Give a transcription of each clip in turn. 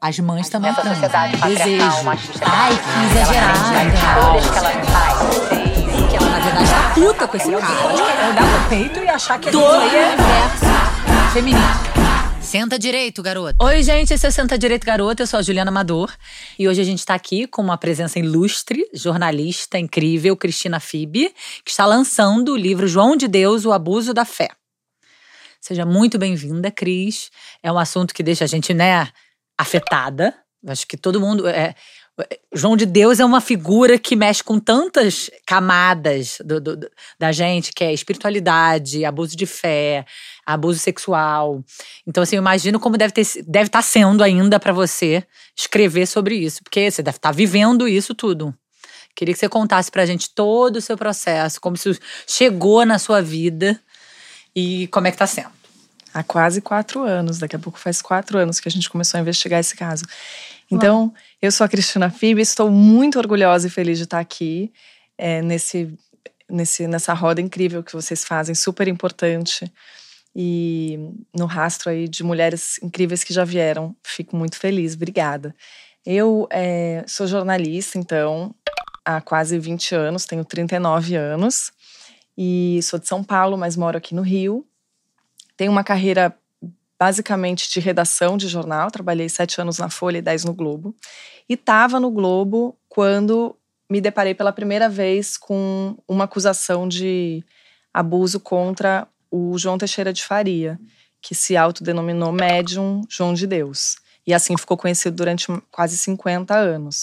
As mães também patriarcal, Desejo. Ai, que exagerada. em escolhas que ela faz. Que ela, na verdade, tá puta com esse cara. olhar pro peito e achar que aí é universo feminino. Senta direito, garoto. Oi, gente, esse é o Senta Direito Garoto. Eu sou a Juliana Amador. E hoje a gente tá aqui com uma presença ilustre, jornalista incrível, Cristina Fibe, que está lançando o livro João de Deus, O Abuso da Fé. Seja muito bem-vinda, Cris. É um assunto que deixa a gente, né, afetada. Acho que todo mundo. É, João de Deus é uma figura que mexe com tantas camadas do- do- do- da gente, que é espiritualidade, abuso de fé, abuso sexual. Então, assim, eu imagino como deve estar deve estar sendo ainda para você escrever sobre isso, porque você deve estar vivendo isso tudo. Queria que você contasse pra gente todo o seu processo, como isso chegou na sua vida e como é que tá sendo. Há quase quatro anos. Daqui a pouco faz quatro anos que a gente começou a investigar esse caso. Então, eu sou a Cristina Fibe, estou muito orgulhosa e feliz de estar aqui é, nesse, nesse, nessa roda incrível que vocês fazem, super importante. E no rastro aí de mulheres incríveis que já vieram. Fico muito feliz, obrigada. Eu é, sou jornalista, então, há quase 20 anos, tenho 39 anos. E sou de São Paulo, mas moro aqui no Rio. Tenho uma carreira basicamente de redação de jornal. Trabalhei sete anos na Folha e dez no Globo. E estava no Globo quando me deparei pela primeira vez com uma acusação de abuso contra o João Teixeira de Faria, que se autodenominou médium João de Deus. E assim ficou conhecido durante quase 50 anos.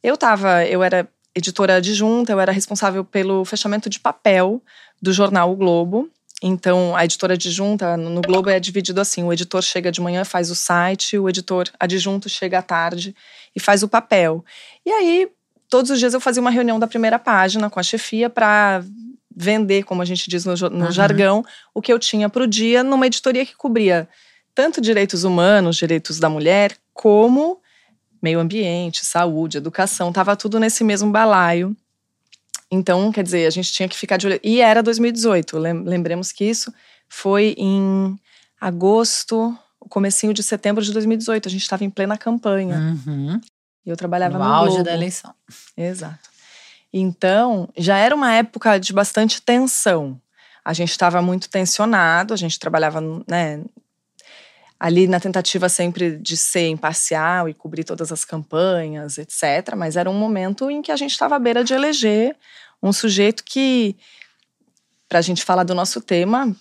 Eu tava, eu era editora adjunta, eu era responsável pelo fechamento de papel do jornal O Globo. Então, a editora adjunta no Globo é dividido assim: o editor chega de manhã, faz o site, o editor adjunto chega à tarde e faz o papel. E aí, todos os dias eu fazia uma reunião da primeira página com a chefia para vender, como a gente diz no, no Uhum. jargão, o que eu tinha para o dia numa editoria que cobria tanto direitos humanos, direitos da mulher, como meio ambiente, saúde, educação, tava tudo nesse mesmo balaio. Então, quer dizer, a gente tinha que ficar de olho. E era 2018, lem- lembremos que isso foi em agosto, o comecinho de setembro de 2018. A gente estava em plena campanha. Uhum. E eu trabalhava No no, auge Globo. da eleição. Exato. Então, já era uma época de bastante tensão. A gente estava muito tensionado, a gente trabalhava, né, ali na tentativa sempre de ser imparcial e cobrir todas as campanhas, etc. Mas era um momento em que a gente estava à beira de eleger um sujeito que, para a gente falar do nosso tema,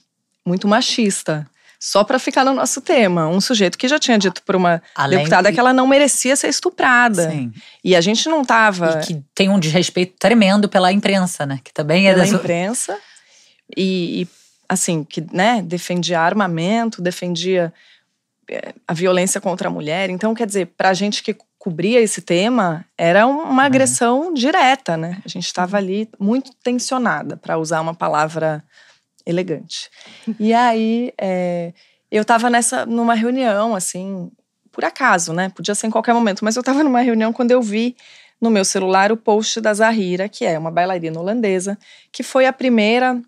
muito machista. Só para ficar no nosso tema, um sujeito que já tinha dito para uma Além deputada que- que ela não merecia ser estuprada. Sim. E a gente não estava E que tem um desrespeito tremendo pela imprensa, né? Que também é pela da sua- imprensa e, e, assim que né defendia armamento defendia a violência contra a mulher. Então quer dizer para a gente que cobria esse tema era um- uma agressão direta né? A gente estava ali muito tensionada para usar uma palavra elegante. E aí eh, eu estava nessa numa reunião assim por acaso né? Podia ser em qualquer momento mas eu estava numa reunião quando eu vi no meu celular o post da Zahira, que é uma bailarina holandesa, que foi a primeira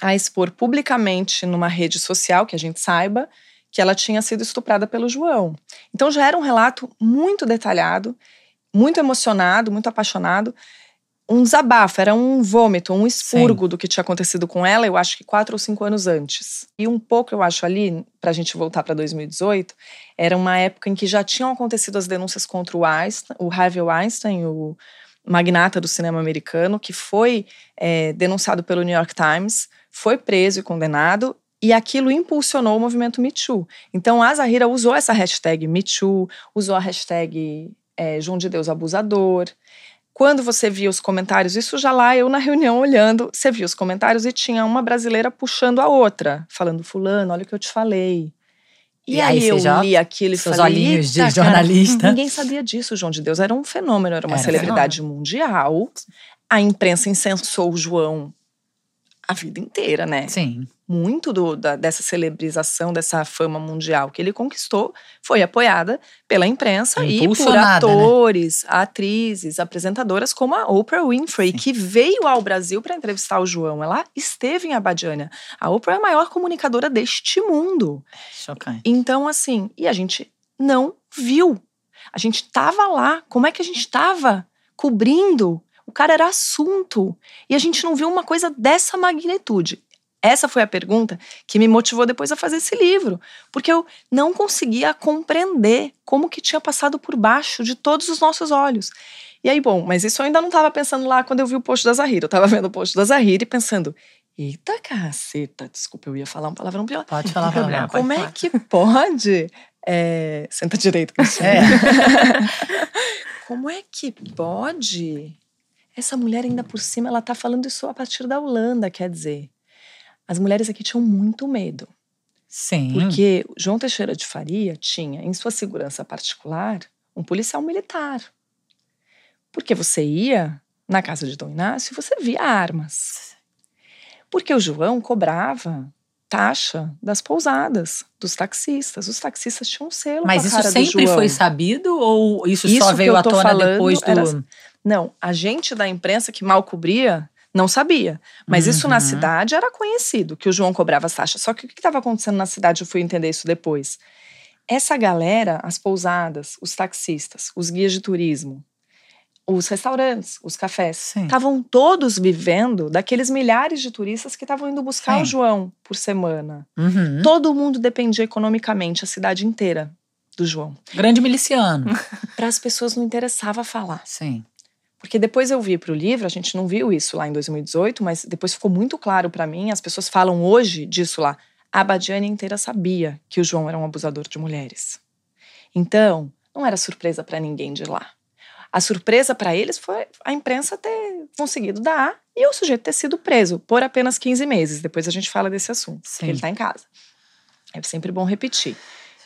a expor publicamente numa rede social, que a gente saiba, que ela tinha sido estuprada pelo João. Então já era um relato muito detalhado, muito emocionado, muito apaixonado. Um desabafo, era um vômito, um expurgo do que tinha acontecido com ela, eu acho que quatro ou cinco anos antes. E um pouco, eu acho, ali, para a gente voltar para 2018, era uma época em que já tinham acontecido as denúncias contra o Einstein, o Harvey Weinstein, o magnata do cinema americano, que foi é, denunciado pelo New York Times, foi preso e condenado, e aquilo impulsionou o movimento Me Too. Então a Zahira usou essa hashtag Me Too, usou a hashtag é, João de Deus Abusador. Quando você via os comentários, isso já lá eu na reunião olhando, você via os comentários e tinha uma brasileira puxando a outra, falando: Fulano, olha o que eu te falei. E, E aí, aí eu já- li aquilo e seus falei, olhinhos de "Eita, cara, jornalista." ninguém sabia disso, João de Deus. Era um fenômeno, era uma Era celebridade mundial. A imprensa incensou o João a vida inteira, né? Sim. Muito do- da- dessa celebrização, dessa fama mundial que ele conquistou foi apoiada pela imprensa e por né? atores, atrizes, apresentadoras como a Oprah Winfrey, Sim. que veio ao Brasil para entrevistar o João. Ela esteve em Abadiânia. A Oprah é a maior comunicadora deste mundo. Chocante. Então, assim, e a gente não viu A gente tava lá. Como é que a gente tava cobrindo? O cara era assunto. E a gente não viu uma coisa dessa magnitude. Essa foi a pergunta que me motivou depois a fazer esse livro, porque eu não conseguia compreender como que tinha passado por baixo de todos os nossos olhos. E aí, bom, mas isso eu ainda não estava pensando lá quando eu vi o post da Zahira. Eu estava vendo o post da Zahira e pensando, eita caceta, desculpa, eu ia falar um palavrão pior. Pode falar problema. Como é que pode? É, senta direito, é. Como é que pode? Essa mulher ainda por cima, ela tá falando isso a partir da Holanda, quer dizer as mulheres aqui tinham muito medo. Sim. Porque João Teixeira de Faria tinha, em sua segurança particular, um policial militar. Porque você ia na casa de Dom Inácio e você via armas. Porque o João cobrava taxa das pousadas, dos taxistas. Os taxistas tinham um selo. Mas isso sempre foi sabido ou isso, isso só veio à tona depois do. Era... Não, a gente da imprensa que mal cobria não sabia. Mas uhum. isso na uhum. cidade era conhecido, que o João cobrava as taxas. Só que o que estava acontecendo na cidade, eu fui entender isso depois. Essa galera, as pousadas, os taxistas, os guias de turismo, os restaurantes, os cafés, estavam todos vivendo daqueles milhares de turistas que estavam indo buscar Sim. o João por semana. Uhum. Todo mundo dependia economicamente, a cidade inteira do João. Grande miliciano. Para as pessoas não interessava falar. Sim. Porque depois eu vi para o livro, a gente não viu isso lá em 2018, mas depois ficou muito claro para mim, as pessoas falam hoje disso lá. A Badiane inteira sabia que o João era um abusador de mulheres. Então, não era surpresa para ninguém de lá. A surpresa para eles foi a imprensa ter conseguido dar e o sujeito ter sido preso por apenas 15 meses. Depois a gente fala desse assunto, Sim. ele está em casa. É sempre bom repetir.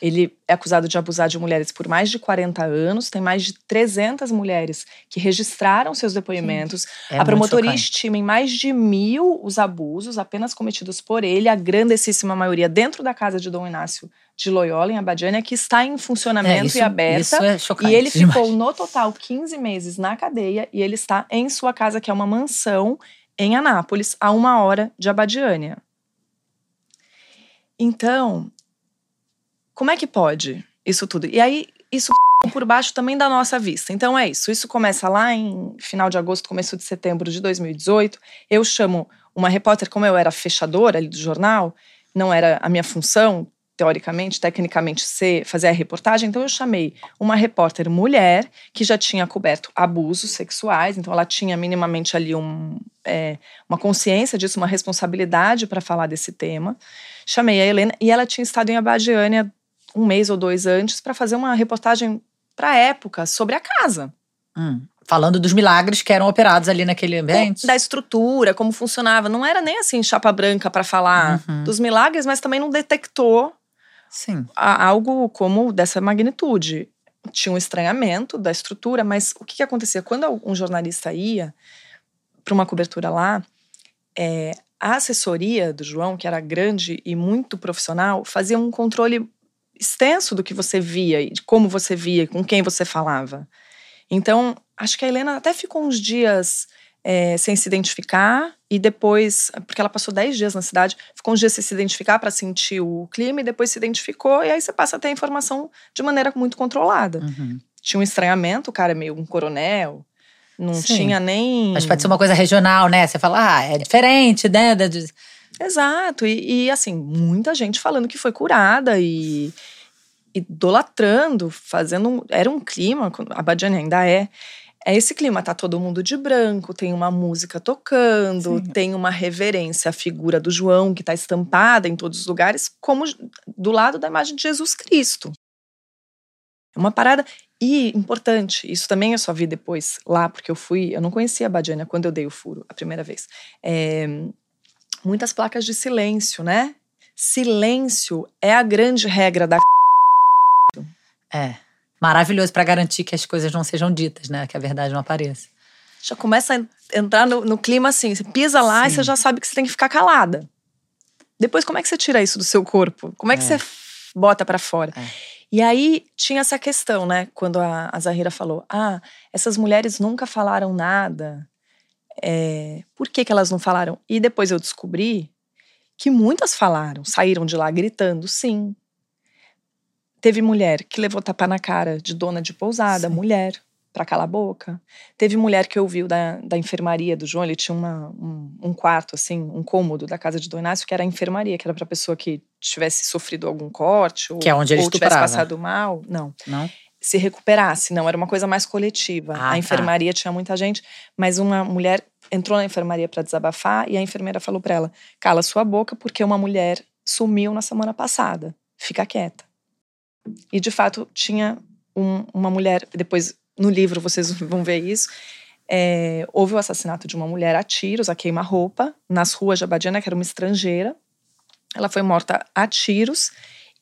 Ele é acusado de abusar de mulheres por mais de 40 anos, tem mais de 300 mulheres que registraram seus depoimentos. É a promotoria estima em mais de mil os abusos apenas cometidos por ele, a grandessíssima maioria dentro da casa de Dom Inácio de Loyola, em Abadiânia, que está em funcionamento é, isso, e aberta. Isso é chocante, e ele demais. ficou, no total, 15 meses na cadeia e ele está em sua casa, que é uma mansão em Anápolis, a uma hora de Abadiânia. Então, como é que pode isso tudo? E aí, isso por baixo também da nossa vista. Então é isso. Isso começa lá em final de agosto, começo de setembro de 2018. Eu chamo uma repórter, como eu era fechadora ali do jornal, não era a minha função, teoricamente, tecnicamente, ser, fazer a reportagem. Então eu chamei uma repórter mulher que já tinha coberto abusos sexuais, então ela tinha minimamente ali um, é, uma consciência disso, uma responsabilidade para falar desse tema. Chamei a Helena e ela tinha estado em Abadiânia um mês ou dois antes para fazer uma reportagem para a época sobre a casa. Hum. Falando dos milagres que eram operados ali naquele ambiente. Da estrutura, como funcionava. Não era nem assim chapa branca para falar uhum. dos milagres, mas também não detectou Sim. algo como dessa magnitude. Tinha um estranhamento da estrutura, mas o que, que acontecia? Quando um jornalista ia para uma cobertura lá, é, a assessoria do João, que era grande e muito profissional, fazia um controle extenso do que você via e de como você via, com quem você falava. Então, acho que a Helena até ficou uns dias é, sem se identificar e depois, porque ela passou 10 dias na cidade, ficou uns dias sem se identificar para sentir o clima e depois se identificou e aí você passa a ter a informação de maneira muito controlada. Uhum. Tinha um estranhamento, o cara é meio um coronel, não Sim. tinha nem. Mas pode ser uma coisa regional, né? Você fala, ah, é diferente, né? Exato, e, e, assim, muita gente falando que foi curada e idolatrando, fazendo. Um, era um clima, a Badiane ainda é. É esse clima, tá todo mundo de branco, tem uma música tocando, Sim. tem uma reverência à figura do João que tá estampada em todos os lugares, como do lado da imagem de Jesus Cristo. É uma parada e importante, isso também eu só vi depois lá, porque eu fui, eu não conhecia a Badiana quando eu dei o furo a primeira vez. É, muitas placas de silêncio, né? Silêncio é a grande regra da. É. Maravilhoso para garantir que as coisas não sejam ditas, né? Que a verdade não apareça. Já começa a entrar no, no clima assim: você pisa lá Sim. e você já sabe que você tem que ficar calada. Depois, como é que você tira isso do seu corpo? Como é que é. você bota para fora? É. E aí tinha essa questão, né? Quando a, a Zahira falou: ah, essas mulheres nunca falaram nada é, por que, que elas não falaram? E depois eu descobri que muitas falaram, saíram de lá gritando, sim. Teve mulher que levou tapa na cara de dona de pousada, Sim. mulher, para calar a boca. Teve mulher que ouviu da, da enfermaria do João, ele tinha uma, um, um, quarto, assim, um cômodo da casa de Dom Inácio, que era a enfermaria, que era pra pessoa que tivesse sofrido algum corte, ou, que é onde ele ou tivesse passado mal. Não. Não? Se recuperasse, não, era uma coisa mais coletiva. Ah, a tá. enfermaria tá. tinha muita gente, mas uma mulher entrou na enfermaria para desabafar e a enfermeira falou para ela: cala sua boca, porque uma mulher sumiu na semana passada. Fica quieta. E de fato tinha um, uma mulher, depois no livro vocês vão ver isso. É, houve o assassinato de uma mulher a tiros, a queima-roupa, nas ruas de Abadiana, que era uma estrangeira. Ela foi morta a tiros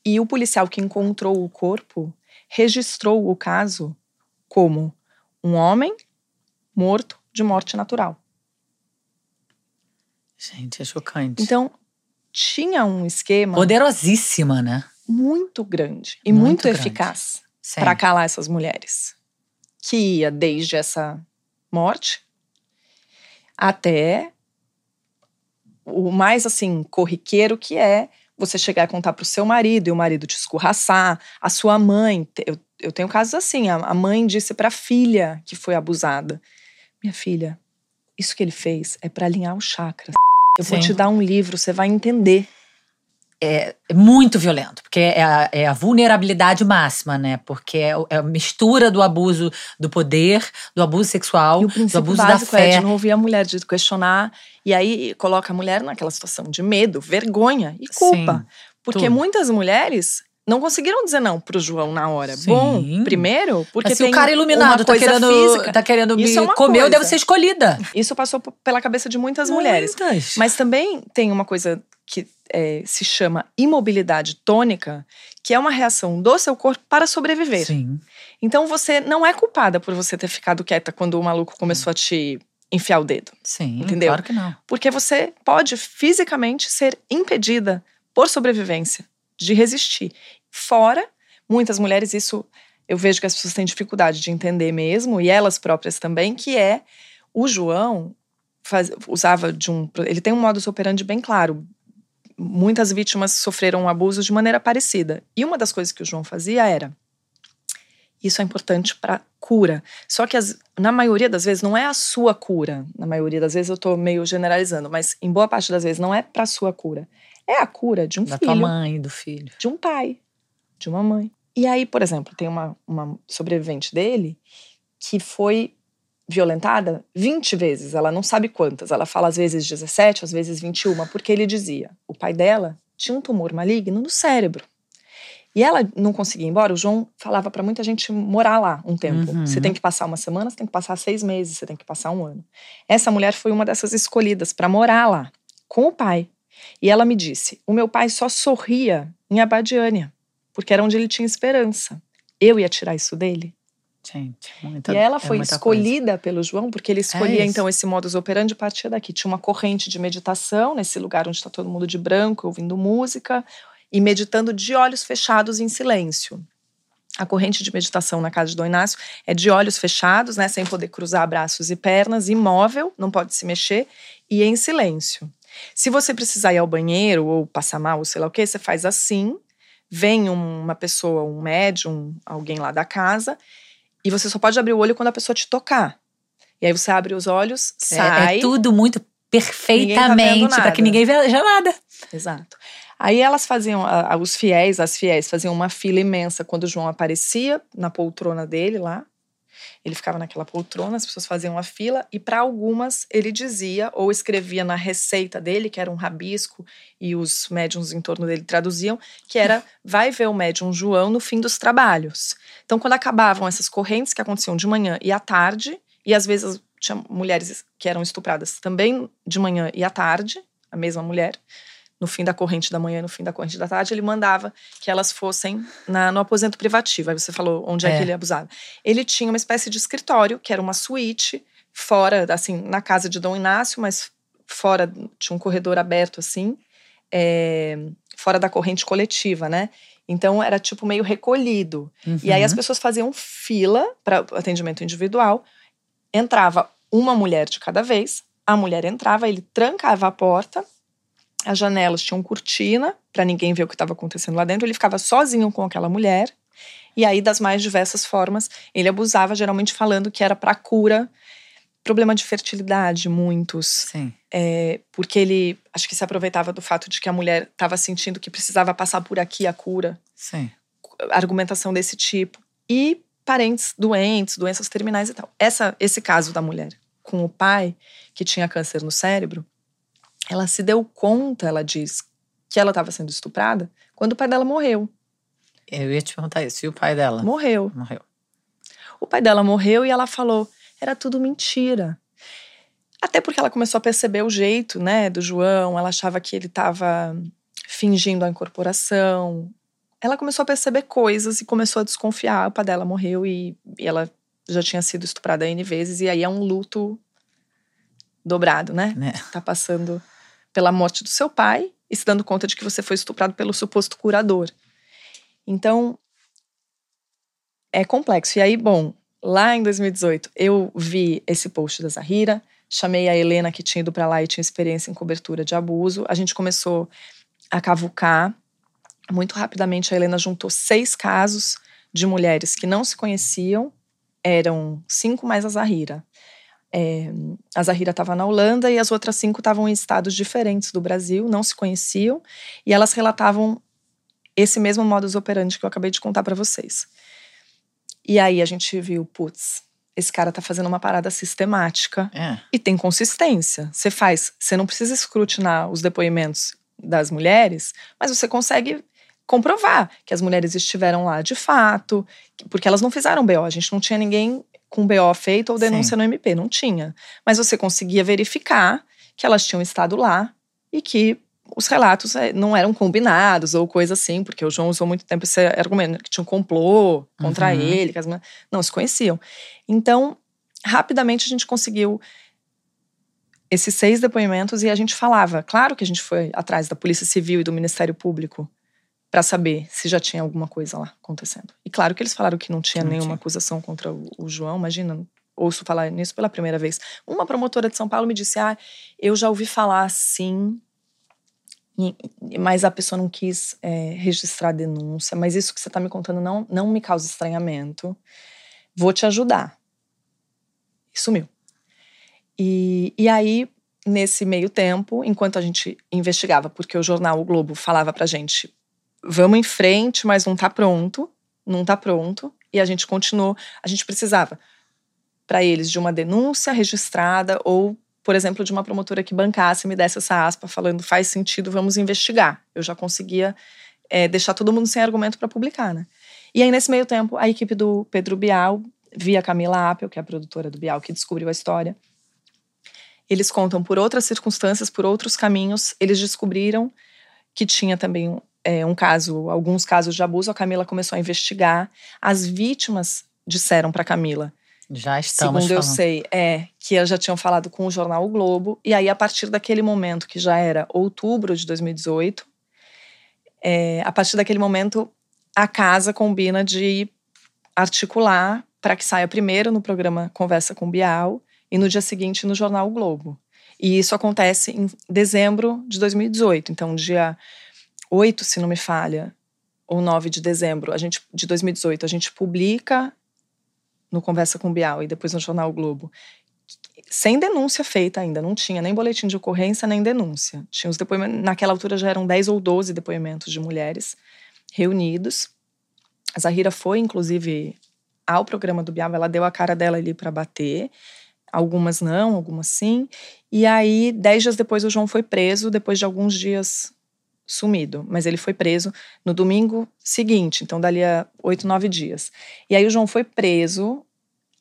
e o policial que encontrou o corpo registrou o caso como um homem morto de morte natural. Gente, é chocante. Então, tinha um esquema. Poderosíssima, né? Muito grande e muito, muito eficaz para calar essas mulheres. Que ia desde essa morte até o mais assim corriqueiro que é você chegar a contar para o seu marido e o marido te escorraçar, a sua mãe. Eu, eu tenho casos assim: a, mãe disse para a filha que foi abusada: Minha filha, isso que ele fez é para alinhar os chakras. Eu Sim. vou te dar um livro, você vai entender. É, é muito violento, porque é a, é a, vulnerabilidade máxima, né? Porque é, é, a mistura do abuso do poder, do abuso sexual, e do abuso da fé. É de não ouvir a mulher, de questionar. E aí coloca a mulher naquela situação de medo, vergonha e culpa. Sim, porque tudo. muitas mulheres não conseguiram dizer não pro João na hora. Sim. Bom, primeiro, porque Mas se o cara iluminado tá querendo, física, tá querendo me é comer, eu devo ser escolhida. Isso passou pela cabeça de muitas, muitas. mulheres. Mas também tem uma coisa que é, se chama imobilidade tônica, que é uma reação do seu corpo para sobreviver. Sim. Então você não é culpada por você ter ficado quieta quando o maluco começou a te enfiar o dedo. Sim, entendeu? claro que não. Porque você pode fisicamente ser impedida por sobrevivência de resistir. Fora, muitas mulheres, isso eu vejo que as pessoas têm dificuldade de entender mesmo, e elas próprias também, que é o João faz, usava de um. Ele tem um modus operandi bem claro. Muitas vítimas sofreram abuso de maneira parecida. E uma das coisas que o João fazia era. Isso é importante para cura. Só que as, na maioria das vezes não é a sua cura. Na maioria das vezes eu estou meio generalizando, mas em boa parte das vezes não é para sua cura é a cura de um da filho. Da tua mãe, do filho. De um pai, de uma mãe. E aí, por exemplo, tem uma, uma sobrevivente dele que foi violentada 20 vezes, ela não sabe quantas. Ela fala às vezes 17, às vezes 21, porque ele dizia: o pai dela tinha um tumor maligno no cérebro. E ela não conseguia ir embora. O João falava para muita gente morar lá um tempo. Uhum. Você tem que passar uma semana, você tem que passar seis meses, você tem que passar um ano. Essa mulher foi uma dessas escolhidas para morar lá com o pai. E ela me disse: o meu pai só sorria em Abadiânia, porque era onde ele tinha esperança. Eu ia tirar isso dele? Gente, muita, E ela é foi é escolhida coisa. pelo João, porque ele escolhia é então esse modus operandi partir daqui. Tinha uma corrente de meditação nesse lugar onde está todo mundo de branco, ouvindo música e meditando de olhos fechados em silêncio. A corrente de meditação na casa de Dom Inácio é de olhos fechados, né, sem poder cruzar braços e pernas, imóvel, não pode se mexer e em silêncio. Se você precisar ir ao banheiro ou passar mal ou sei lá o que, você faz assim, vem uma pessoa, um médium, alguém lá da casa, e você só pode abrir o olho quando a pessoa te tocar. E aí você abre os olhos, sai. É, é tudo muito tá perfeitamente, tá para que ninguém veja nada. Exato. Aí elas faziam, os fiéis, as fiéis, faziam uma fila imensa quando o João aparecia na poltrona dele lá. Ele ficava naquela poltrona, as pessoas faziam a fila e para algumas ele dizia ou escrevia na receita dele, que era um rabisco e os médiums em torno dele traduziam, que era vai ver o médium João no fim dos trabalhos. Então quando acabavam essas correntes que aconteciam de manhã e à tarde, e às vezes tinha mulheres que eram estupradas também de manhã e à tarde, a mesma mulher, no fim da corrente da manhã e no fim da corrente da tarde, ele mandava que elas fossem na, no aposento privativo. Aí você falou onde é. é que ele abusava. Ele tinha uma espécie de escritório, que era uma suíte, fora, assim, na casa de Dom Inácio, mas fora, tinha um corredor aberto, assim, é, fora da corrente coletiva, né? Então era tipo meio recolhido. Uhum. E aí as uhum. pessoas faziam fila para atendimento individual. Entrava uma mulher de cada vez, a mulher entrava, ele trancava a porta as janelas tinham cortina para ninguém ver o que estava acontecendo lá dentro. Ele ficava sozinho com aquela mulher. E aí, das mais diversas formas, ele abusava, geralmente falando que era para cura problema de fertilidade, muitos. Sim. É, porque ele, acho que se aproveitava do fato de que a mulher estava sentindo que precisava passar por aqui a cura. Sim. Argumentação desse tipo. E parentes doentes, doenças terminais e tal. Essa, esse caso da mulher com o pai, que tinha câncer no cérebro, ela se deu conta, ela diz, que ela estava sendo estuprada quando o pai dela morreu. Eu ia te perguntar isso. E o pai dela? Morreu. Morreu. O pai dela morreu e ela falou: era tudo mentira. Até porque ela começou a perceber o jeito, né, do João, ela achava que ele estava fingindo a incorporação. Ela começou a perceber coisas e começou a desconfiar. O pai dela morreu e, e ela já tinha sido estuprada N vezes, e aí é um luto dobrado, né? É. Tá passando pela morte do seu pai e se dando conta de que você foi estuprado pelo suposto curador. Então, é complexo. E aí, bom, lá em 2018, eu vi esse post da Zahira, chamei a Helena, que tinha ido para lá e tinha experiência em cobertura de abuso. A gente começou a cavucar. Muito rapidamente, a Helena juntou seis casos de mulheres que não se conheciam, eram cinco mais a Zahira. É, a Zahira estava na Holanda e as outras cinco estavam em estados diferentes do Brasil, não se conheciam, e elas relatavam esse mesmo modus operandi que eu acabei de contar para vocês. E aí a gente viu, putz, esse cara tá fazendo uma parada sistemática É. e tem consistência. Você faz, você não precisa escrutinar os depoimentos das mulheres, mas você consegue comprovar que as mulheres estiveram lá de fato, porque elas não fizeram BO, a gente não tinha ninguém com BO feito ou denúncia Sim. no MP, não tinha. Mas você conseguia verificar que elas tinham estado lá e que os relatos eh, não eram combinados ou coisa assim, porque o João usou muito tempo esse argumento que tinha um complô contra Uhum. ele, que as não se conheciam. Então, rapidamente a gente conseguiu esses seis depoimentos e a gente falava. Claro que a gente foi atrás da Polícia Civil e do Ministério Público para saber se já tinha alguma coisa lá acontecendo. E claro que eles falaram que não tinha Não nenhuma tinha. acusação contra o, o João. Imagina, ouço falar nisso pela primeira vez. Uma promotora de São Paulo me disse: Ah, eu já ouvi falar assim, mas a pessoa não quis é, registrar a denúncia. Mas isso que você está me contando não, não me causa estranhamento. Vou te ajudar. E sumiu. E, e aí, nesse meio tempo, enquanto a gente investigava, porque o jornal O Globo falava pra gente: vamos em frente, mas não tá pronto, não tá pronto. E a gente continuou. A gente precisava, para eles, de uma denúncia registrada ou, por exemplo, de uma promotora que bancasse, me desse essa aspa falando: faz sentido, vamos investigar. Eu já conseguia é, deixar todo mundo sem argumento para publicar, né? E aí, nesse meio tempo, a equipe do Pedro Bial, via Camila Apel, que é a produtora do Bial, que descobriu a história, eles contam por outras circunstâncias, por outros caminhos, eles descobriram que tinha também é, um caso, alguns casos de abuso. A Camila começou a investigar. As vítimas disseram para Camila, Já estamos segundo eu falando. sei, é que elas já tinham falado com o jornal o Globo. E aí, a partir daquele momento, que já era outubro de 2018, é, a partir daquele momento, a casa combina de articular para que saia primeiro no programa Conversa com Bial e no dia seguinte no jornal o Globo. E isso acontece em dezembro de 2018. Então, dia 8, se não me falha, ou 9 de dezembro a gente, de 2018, a gente publica no Conversa com Bial e depois no jornal o Globo. Sem denúncia feita ainda, não tinha nem boletim de ocorrência, nem denúncia. Tinha os depoimentos, naquela altura já eram 10 ou 12 depoimentos de mulheres reunidos. A Zahira foi, inclusive, ao programa do Bial, ela deu a cara dela ali para bater. Algumas não, algumas sim. E aí, dez dias depois, o João foi preso, depois de alguns dias sumido. Mas ele foi preso no domingo seguinte, então dali a oito, nove dias. E aí o João foi preso.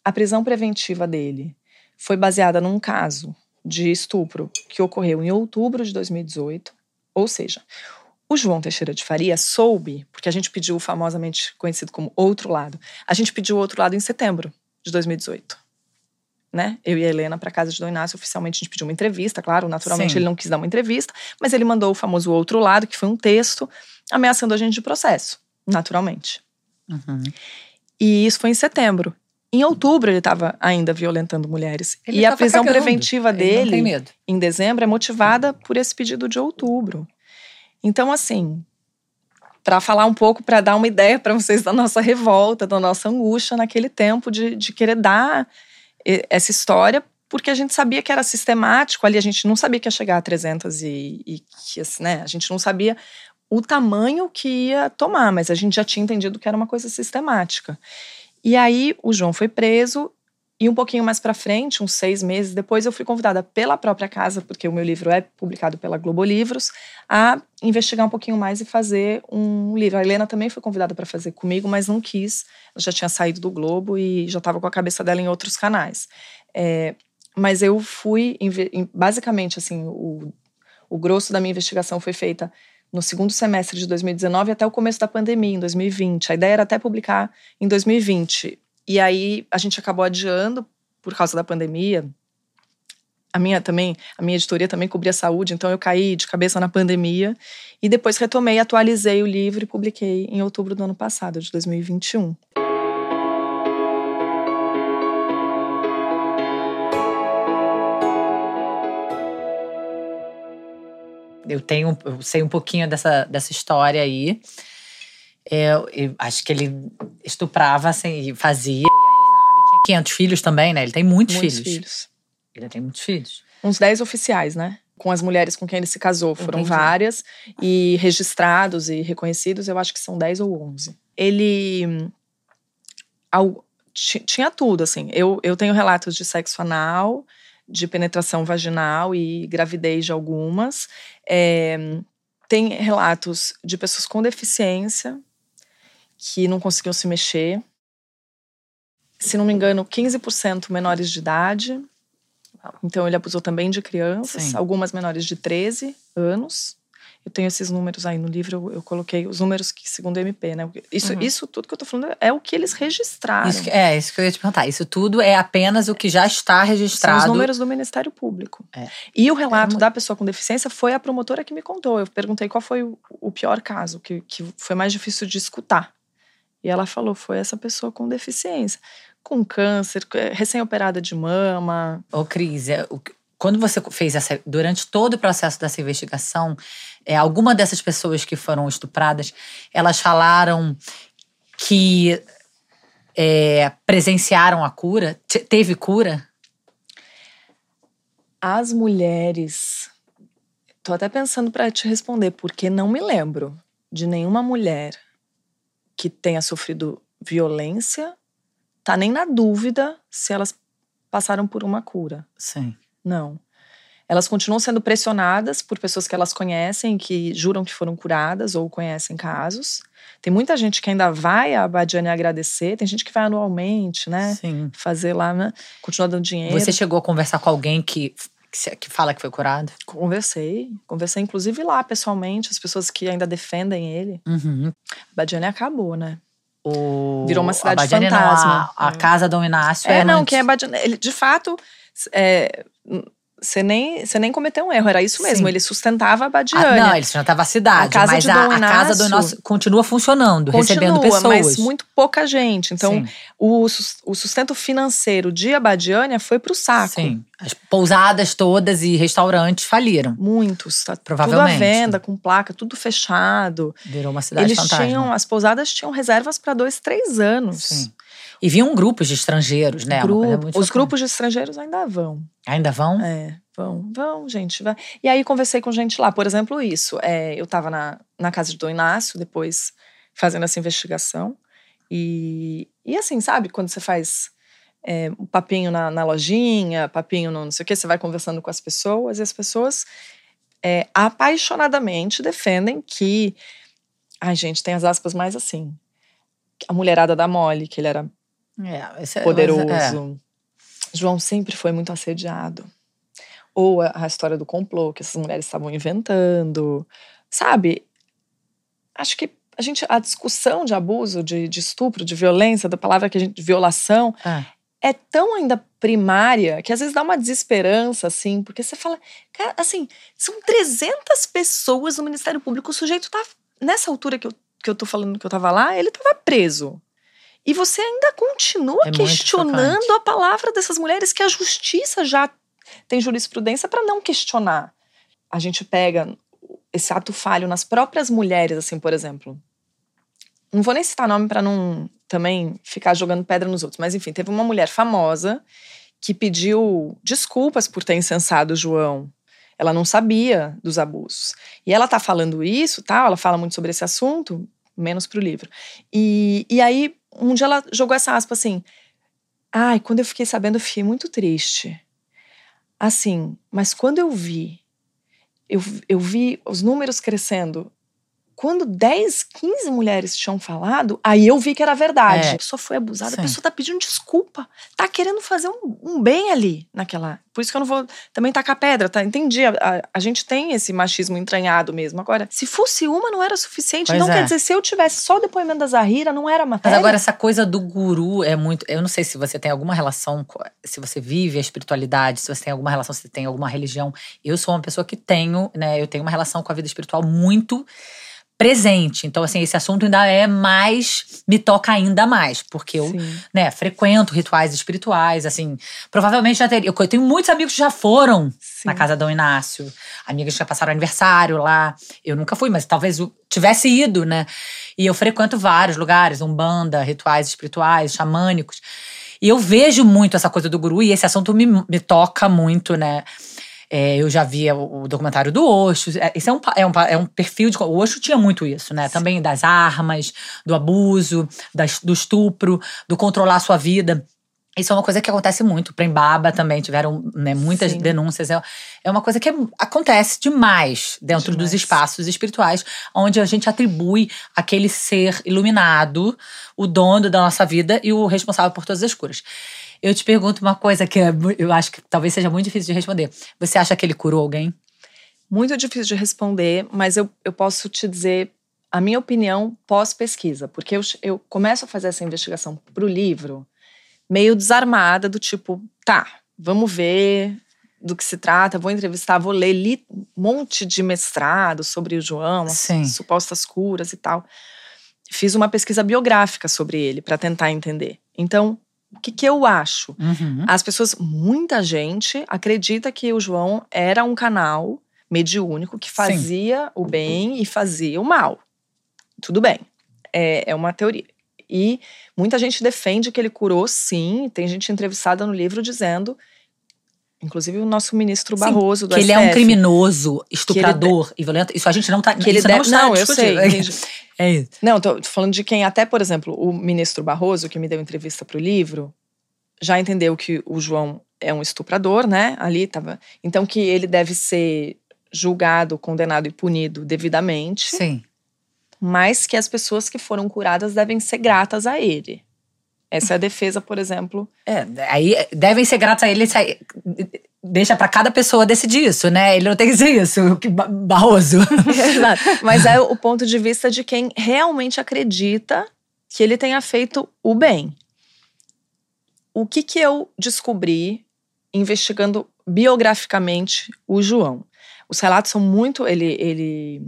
A prisão preventiva dele foi baseada num caso de estupro que ocorreu em outubro de 2018. Ou seja, o João Teixeira de Faria soube, porque a gente pediu famosamente conhecido como outro lado. A gente pediu o outro lado em setembro de 2018. Né? Eu e a Helena para casa de Dom Inácio, oficialmente a gente pediu uma entrevista, claro, naturalmente Sim. ele não quis dar uma entrevista, mas ele mandou o famoso outro lado, que foi um texto ameaçando a gente de processo, naturalmente. Uhum. E isso foi em setembro. Em outubro ele estava ainda violentando mulheres. Ele e a prisão cagando. preventiva dele em dezembro é motivada por esse pedido de outubro. Então, assim, para falar um pouco, para dar uma ideia para vocês da nossa revolta, da nossa angústia naquele tempo de, de querer dar essa história, porque a gente sabia que era sistemático ali, a gente não sabia que ia chegar a 300 e, e assim, né, a gente não sabia o tamanho que ia tomar, mas a gente já tinha entendido que era uma coisa sistemática. E aí o João foi preso e um pouquinho mais para frente, uns seis meses depois, eu fui convidada pela própria casa, porque o meu livro é publicado pela Globo Livros, a investigar um pouquinho mais e fazer um livro. A Helena também foi convidada para fazer comigo, mas não quis. Ela já tinha saído do Globo e já estava com a cabeça dela em outros canais. É, mas eu fui, basicamente, assim, o, o grosso da minha investigação foi feita no segundo semestre de 2019 até o começo da pandemia, em 2020. A ideia era até publicar em 2020. E aí a gente acabou adiando por causa da pandemia. A minha também, a minha editoria também cobria saúde, então eu caí de cabeça na pandemia e depois retomei, atualizei o livro e publiquei em outubro do ano passado, de 2021. Eu tenho, eu sei um pouquinho dessa, dessa história aí. É, eu acho que ele estuprava, assim, fazia, e abusava. E tinha 500 filhos também, né? Ele tem muitos, muitos filhos. filhos. Ele tem muitos filhos. Uns 10 oficiais, né? Com as mulheres com quem ele se casou. Foram Entendi. várias. E registrados e reconhecidos, eu acho que são 10 ou 11. Ele. Ao, tinha tudo, assim. Eu, eu tenho relatos de sexo anal, de penetração vaginal e gravidez de algumas. É, tem relatos de pessoas com deficiência, que não conseguiam se mexer. Se não me engano, 15% menores de idade. Então ele abusou também de crianças, Sim. algumas menores de 13 anos. Eu tenho esses números aí no livro, eu, eu coloquei os números que, segundo o MP, né? Isso, uhum. isso tudo que eu tô falando é o que eles registraram. Isso, é, isso que eu ia te perguntar. Isso tudo é apenas o que já está registrado. São os números do Ministério Público. É. E o relato é da pessoa com deficiência foi a promotora que me contou. Eu perguntei qual foi o, o pior caso, que, que foi mais difícil de escutar. E ela falou: foi essa pessoa com deficiência, com câncer, é, recém-operada de mama. Ô, Cris, é, quando você fez essa. Durante todo o processo dessa investigação, é, alguma dessas pessoas que foram estupradas, elas falaram que é, presenciaram a cura? Teve cura? As mulheres. Tô até pensando para te responder, porque não me lembro de nenhuma mulher que tenha sofrido violência tá nem na dúvida se elas passaram por uma cura. Sim. Não. Elas continuam sendo pressionadas por pessoas que elas conhecem, que juram que foram curadas ou conhecem casos. Tem muita gente que ainda vai à Badiane agradecer, tem gente que vai anualmente, né? Sim. Fazer lá, né? continuar dando dinheiro. Você chegou a conversar com alguém que que fala que foi curado? Conversei. Conversei, inclusive, lá pessoalmente, as pessoas que ainda defendem ele. Uhum. A Badiane acabou, né? O... Virou uma cidade fantasma. Não, a, a, casa do Inácio é, é não, que é Badiane. Ele, de fato, é, você nem, você nem cometeu um erro, era isso mesmo. Sim. Ele sustentava a Badiane. Ah, não, ele sustentava a cidade. A casa mas a, a, casa do nosso continua funcionando, continua, recebendo pessoas. Mas muito pouca gente. Então, o, o sustento financeiro de Abadiânia foi pro saco. Sim. As pousadas todas e restaurantes faliram. Muitos. Tá Provavelmente. Tudo à venda, com placa, tudo fechado. Virou uma cidade Eles fantasma. tinham, as pousadas tinham reservas para dois, três anos. Sim. E vinham grupos de estrangeiros, né? Grupo, os grupos de estrangeiros ainda vão. Ainda vão? É, vão, vão, gente. Vai. E aí conversei com gente lá, por exemplo, isso. É, eu estava na, na casa de Dom Inácio, depois fazendo essa investigação. E, e assim, sabe, quando você faz é, um papinho na, na, lojinha, papinho no não sei o que, você vai conversando com as pessoas, e as pessoas é, apaixonadamente defendem que. Ai, gente, tem as aspas mais assim. A mulherada da mole, que ele era é, é, poderoso. É. João sempre foi muito assediado. Ou a, a história do complô que essas mulheres estavam inventando. Sabe? Acho que a gente a discussão de abuso, de, de estupro, de violência, da palavra que a gente violação é. é tão ainda primária que às vezes dá uma desesperança assim, porque você fala, cara, assim, são 300 pessoas no Ministério Público, o sujeito tá nessa altura que eu, que eu tô falando que eu tava lá, ele tava preso. E você ainda continua é questionando a palavra dessas mulheres que a justiça já tem jurisprudência para não questionar. A gente pega esse ato falho nas próprias mulheres, assim, por exemplo. Não vou nem citar nome para não também ficar jogando pedra nos outros, mas enfim, teve uma mulher famosa que pediu desculpas por ter incensado o João. Ela não sabia dos abusos. E ela tá falando isso, tal, ela fala muito sobre esse assunto, menos pro livro. E, e aí, um dia ela jogou essa aspa assim: Ai, quando eu fiquei sabendo, eu fiquei muito triste. Assim, mas quando eu vi, eu, eu vi os números crescendo quando 10, 15 mulheres tinham falado, aí eu vi que era verdade. É. A pessoa foi abusada, Sim. a pessoa tá pedindo desculpa. Tá querendo fazer um, um, bem ali naquela. Por isso que eu não vou também tacar pedra, tá? Entendi. A, a, a gente tem esse machismo entranhado mesmo. Agora, se fosse uma, não era suficiente. Pois então, é. quer dizer, se eu tivesse só o depoimento da Zahira, não era matéria. Mas agora, essa coisa do guru é muito. Eu não sei se você tem alguma relação, se você vive a espiritualidade, se você tem alguma relação, se você tem alguma religião. Eu sou uma pessoa que tenho, né? Eu tenho uma relação com a vida espiritual muito presente. Então, assim, esse assunto ainda é mais. me toca ainda mais, porque eu, né, frequento rituais espirituais, assim. Provavelmente já teria. Eu tenho muitos amigos que já foram Sim. na casa do Inácio, amigas que já passaram aniversário lá. Eu nunca fui, mas talvez eu tivesse ido, né? E eu frequento vários lugares, umbanda, rituais espirituais, xamânicos. E eu vejo muito essa coisa do guru e esse assunto me, me toca muito, né? É, eu já via o, documentário do Osho. É, esse é um, é, um, é um perfil de. O Osho tinha muito isso, né? Também das armas, do abuso, das, do estupro, do controlar a sua vida. Isso é uma coisa que acontece muito. Prembaba também tiveram né, muitas Sim. denúncias. É, é uma coisa que é, acontece demais dentro demais. dos espaços espirituais, onde a gente atribui aquele ser iluminado, o dono da nossa vida e o responsável por todas as curas. Eu te pergunto uma coisa que é eu acho que talvez seja muito difícil de responder. Você acha que ele curou alguém? Muito difícil de responder, mas eu, eu posso te dizer a minha opinião pós-pesquisa, porque eu, eu começo a fazer essa investigação para o livro meio desarmada, do tipo, tá, vamos ver do que se trata, vou entrevistar, vou ler, li um monte de mestrado sobre o João, supostas curas e tal. Fiz uma pesquisa biográfica sobre ele para tentar entender. Então, o que, que eu acho? Uhum. As pessoas, muita gente acredita que o João era um canal mediúnico que fazia Sim. o bem e fazia o mal. Tudo bem, é, é uma teoria. E muita gente defende que ele curou, sim. Tem gente entrevistada no livro dizendo Inclusive o nosso ministro Barroso Sim, do que STF, ele é um criminoso, estuprador ele, e violento. Isso a gente não tá que ele deve, não, está não eu sei. é isso. Não, tô, tô falando de quem até, por exemplo, o ministro Barroso que me deu entrevista para o livro, já entendeu que o João é um estuprador, né? Ali tava. Então que ele deve ser julgado, condenado e punido devidamente. Sim. Mas que as pessoas que foram curadas devem ser gratas a ele. Essa é a defesa, por exemplo. É, aí devem ser gratos a ele. Deixa para cada pessoa decidir isso, né? Ele não tem que dizer isso, que Barroso. Exato. Mas é o ponto de vista de quem realmente acredita que ele tenha feito o bem. O que, que eu descobri investigando biograficamente o João? Os relatos são muito. Ele, ele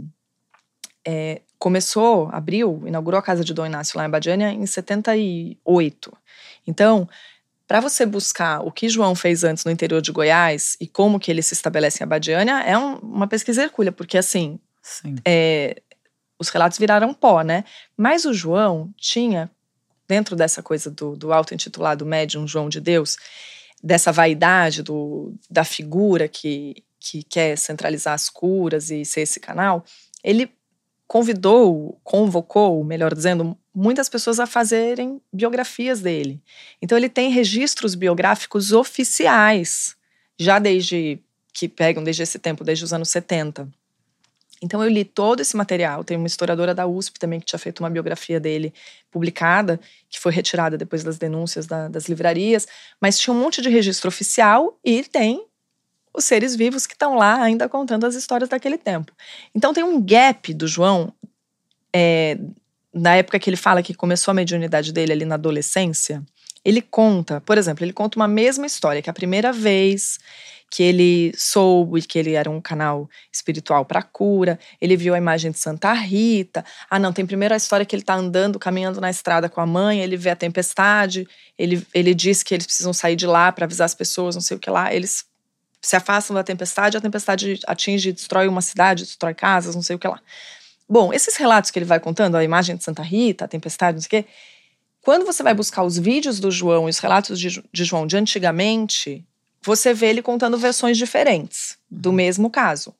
é, começou, abriu, inaugurou a casa de Dom Inácio lá em Badiânia em 78. Então, para você buscar o que João fez antes no interior de Goiás e como que ele se estabelece em Abadiânia, é um, uma pesquisa hercúlea, porque assim, é, os relatos viraram pó, né? Mas o João tinha, dentro dessa coisa do, do auto-intitulado médium João de Deus, dessa vaidade do, da figura que, que quer centralizar as curas e ser esse canal, ele convidou, convocou, melhor dizendo, muitas pessoas a fazerem biografias dele. Então ele tem registros biográficos oficiais, já desde que pegam desde esse tempo, desde os anos 70. Então eu li todo esse material. Tem uma historiadora da USP também que tinha feito uma biografia dele publicada, que foi retirada depois das denúncias da, das livrarias, mas tinha um monte de registro oficial e tem os seres vivos que estão lá ainda contando as histórias daquele tempo. Então tem um gap do João, é, na época que ele fala que começou a mediunidade dele ali na adolescência, ele conta, por exemplo, ele conta uma mesma história, que a primeira vez que ele soube que ele era um canal espiritual para cura, ele viu a imagem de Santa Rita. Ah, não, tem primeiro a história que ele está andando, caminhando na estrada com a mãe, ele vê a tempestade, ele, ele diz que eles precisam sair de lá para avisar as pessoas, não sei o que lá. Eles se afastam da tempestade, a tempestade atinge, destrói uma cidade, destrói casas, não sei o que lá. Bom, esses relatos que ele vai contando, a imagem de Santa Rita, a tempestade, não sei o quê, quando você vai buscar os vídeos do João e os relatos de, de João de antigamente, você vê ele contando versões diferentes do uhum. mesmo caso.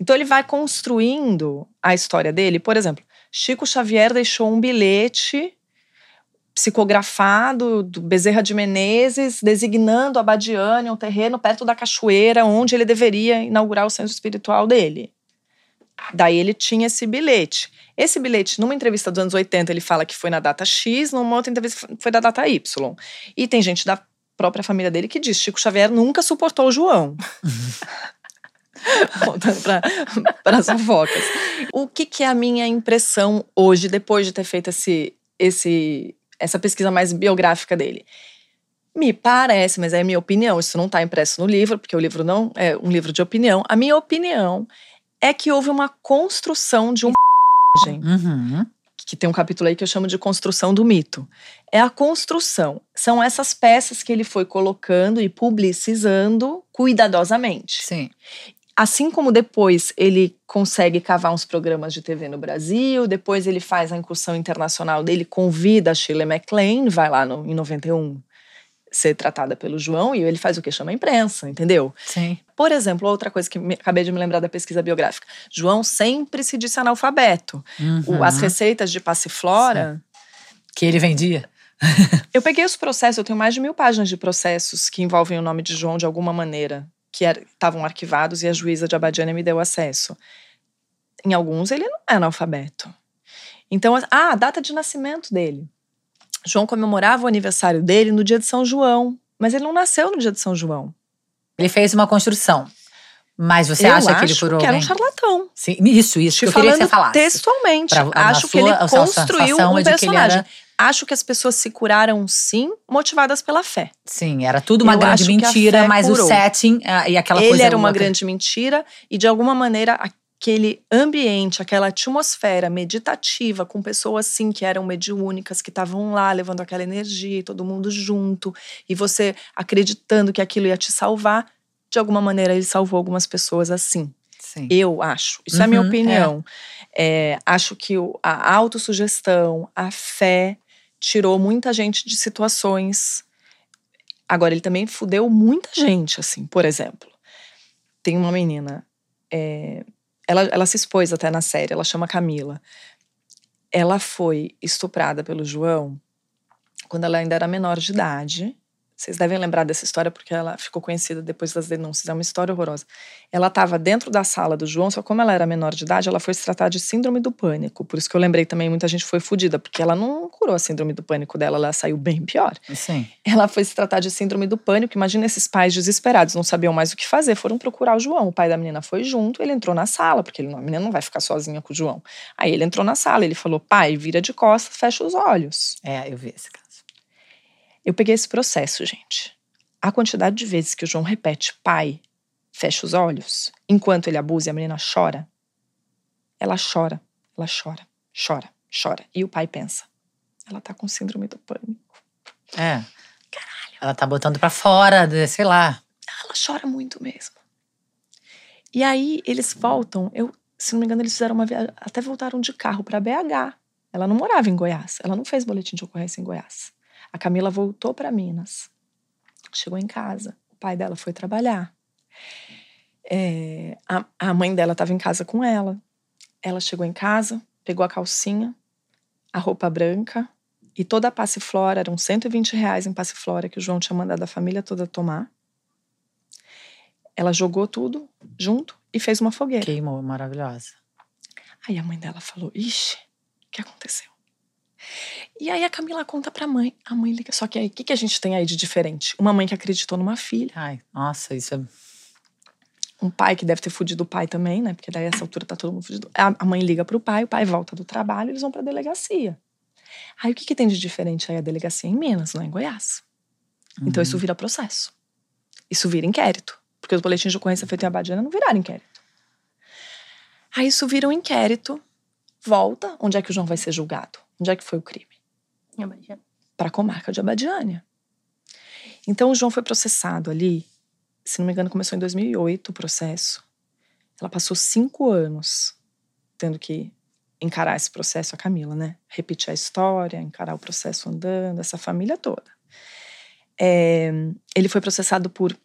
Então ele vai construindo a história dele. Por exemplo, Chico Xavier deixou um bilhete psicografado do Bezerra de Menezes, designando a Badiane, um terreno perto da cachoeira, onde ele deveria inaugurar o centro espiritual dele. Daí ele tinha esse bilhete. Esse bilhete, numa entrevista dos anos 80, ele fala que foi na data X, numa outra entrevista foi da data Y. E tem gente da própria família dele que diz: Chico Xavier nunca suportou o João. Voltando para as fofocas. O que, que é a minha impressão hoje, depois de ter feito esse, esse, essa pesquisa mais biográfica dele? Me parece, mas é a minha opinião, isso não está impresso no livro, porque o livro não é um livro de opinião. A minha opinião é que houve uma construção de um uhum. que tem um capítulo aí que eu chamo de construção do mito. É a construção. São essas peças que ele foi colocando e publicizando cuidadosamente. Sim. Assim como depois ele consegue cavar uns programas de TV no Brasil, depois ele faz a incursão internacional dele, convida a Shirley MacLaine, vai lá no, em 91 ser tratada pelo João e ele faz o que chama a imprensa, entendeu? Sim. Por exemplo, outra coisa que me, acabei de me lembrar da pesquisa biográfica. João sempre se disse analfabeto. Uhum. O, as receitas de passiflora. Sim. Que ele vendia. eu peguei os processos, eu tenho mais de mil páginas de processos que envolvem o nome de João de alguma maneira, que estavam arquivados e a juíza de Abadiana me deu acesso. Em alguns ele não é analfabeto. Então, ah, a data de nascimento dele. João comemorava o aniversário dele no dia de São João, mas ele não nasceu no dia de São João. Ele fez uma construção. Mas você eu acha que ele por que era um charlatão. Sim, isso, isso. Te que eu queria que você falasse. textualmente. Pra, acho que ele construiu um é personagem. Era... Acho que as pessoas se curaram, sim, motivadas pela fé. Sim, era tudo uma eu grande mentira, mas curou. o setting ah, e aquela ele coisa... Ele era uma grande mentira e, de alguma maneira, aquele ambiente, aquela atmosfera meditativa com pessoas assim que eram mediúnicas, que estavam lá levando aquela energia, todo mundo junto, e você acreditando que aquilo ia te salvar, de alguma maneira ele salvou algumas pessoas assim. Sim. Eu acho. Isso uhum, é a minha uhum, opinião. É. É, acho que a autossugestão, a fé, tirou muita gente de situações. Agora, ele também fudeu muita gente, assim, por exemplo. Tem uma menina. É, ela, ela se expôs até na série, ela chama Camila. Ela foi estuprada pelo João quando ela ainda era menor de idade. Vocês devem lembrar dessa história porque ela ficou conhecida depois das denúncias. É uma história horrorosa. Ela estava dentro da sala do João, só como ela era menor de idade, ela foi se tratar de síndrome do pânico. Por isso que eu lembrei também, muita gente foi fodida, porque ela não curou a síndrome do pânico dela, ela saiu bem pior. Sim. Ela foi se tratar de síndrome do pânico. Imagina esses pais desesperados, não sabiam mais o que fazer, foram procurar o João. O pai da menina foi junto, ele entrou na sala, porque ele, a menina não vai ficar sozinha com o João. Aí ele entrou na sala, ele falou: pai, vira de costas, fecha os olhos. É, eu vi esse caso. Eu peguei esse processo, gente a quantidade de vezes que o João repete pai, fecha os olhos, enquanto ele abusa e a menina chora, ela chora, ela chora, chora, chora. E o pai pensa, ela tá com síndrome do pânico. É. Caralho. Ela tá botando pra fora, sei lá. Ela chora muito mesmo. E aí eles voltam, eu, se não me engano, eles fizeram uma viagem, até voltaram de carro para BH. Ela não morava em Goiás, ela não fez boletim de ocorrência em Goiás. A Camila voltou para Minas chegou em casa, o pai dela foi trabalhar. É, a, a mãe dela estava em casa com ela. Ela chegou em casa, pegou a calcinha, a roupa branca e toda a passiflora, eram 120 reais em passiflora que o João tinha mandado a família toda tomar. Ela jogou tudo junto e fez uma fogueira. Queimou, maravilhosa. Aí a mãe dela falou: Ixi, o que aconteceu? E aí a Camila conta pra mãe. A mãe liga. Só que aí, o que, que a gente tem aí de diferente? Uma mãe que acreditou numa filha. Ai, nossa, isso é. Um pai que deve ter fudido o pai também, né? Porque daí essa altura tá todo mundo fudido. A mãe liga pro pai, o pai volta do trabalho, eles vão pra delegacia. Aí o que, que tem de diferente aí a delegacia em Minas, não é em Goiás? Uhum. Então isso uhum. vira processo. Isso vira inquérito. Porque os boletins de ocorrência feitos em Abadiana não viraram inquérito. Aí isso vira um inquérito, volta, onde é que o João vai ser julgado? Onde é que foi o crime? Para a comarca de Abadiânia. Então o João foi processado ali se não me engano, começou em 2008 o processo. Ela passou cinco anos tendo que encarar esse processo, a Camila, né? Repetir a história, encarar o processo andando, essa família toda. É, ele foi processado por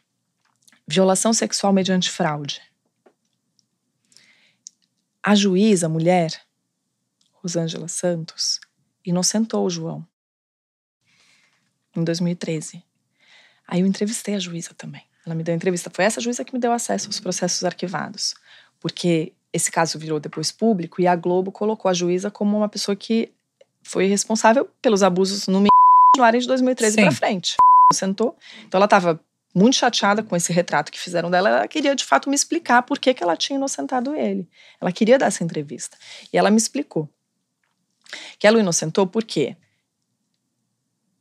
violação sexual mediante fraude. A juíza, a mulher, Rosângela Santos, inocentou o João em 2013. Aí eu entrevistei a juíza também. Ela me deu entrevista. Foi essa juíza que me deu acesso aos processos arquivados. Porque esse caso virou depois público e a Globo colocou a juíza como uma pessoa que foi responsável pelos abusos no área de 2013 para frente. Sentou. Então ela estava muito chateada com esse retrato que fizeram dela. Ela queria de fato me explicar por que, que ela tinha inocentado ele. Ela queria dar essa entrevista. E ela me explicou que ela o inocentou porque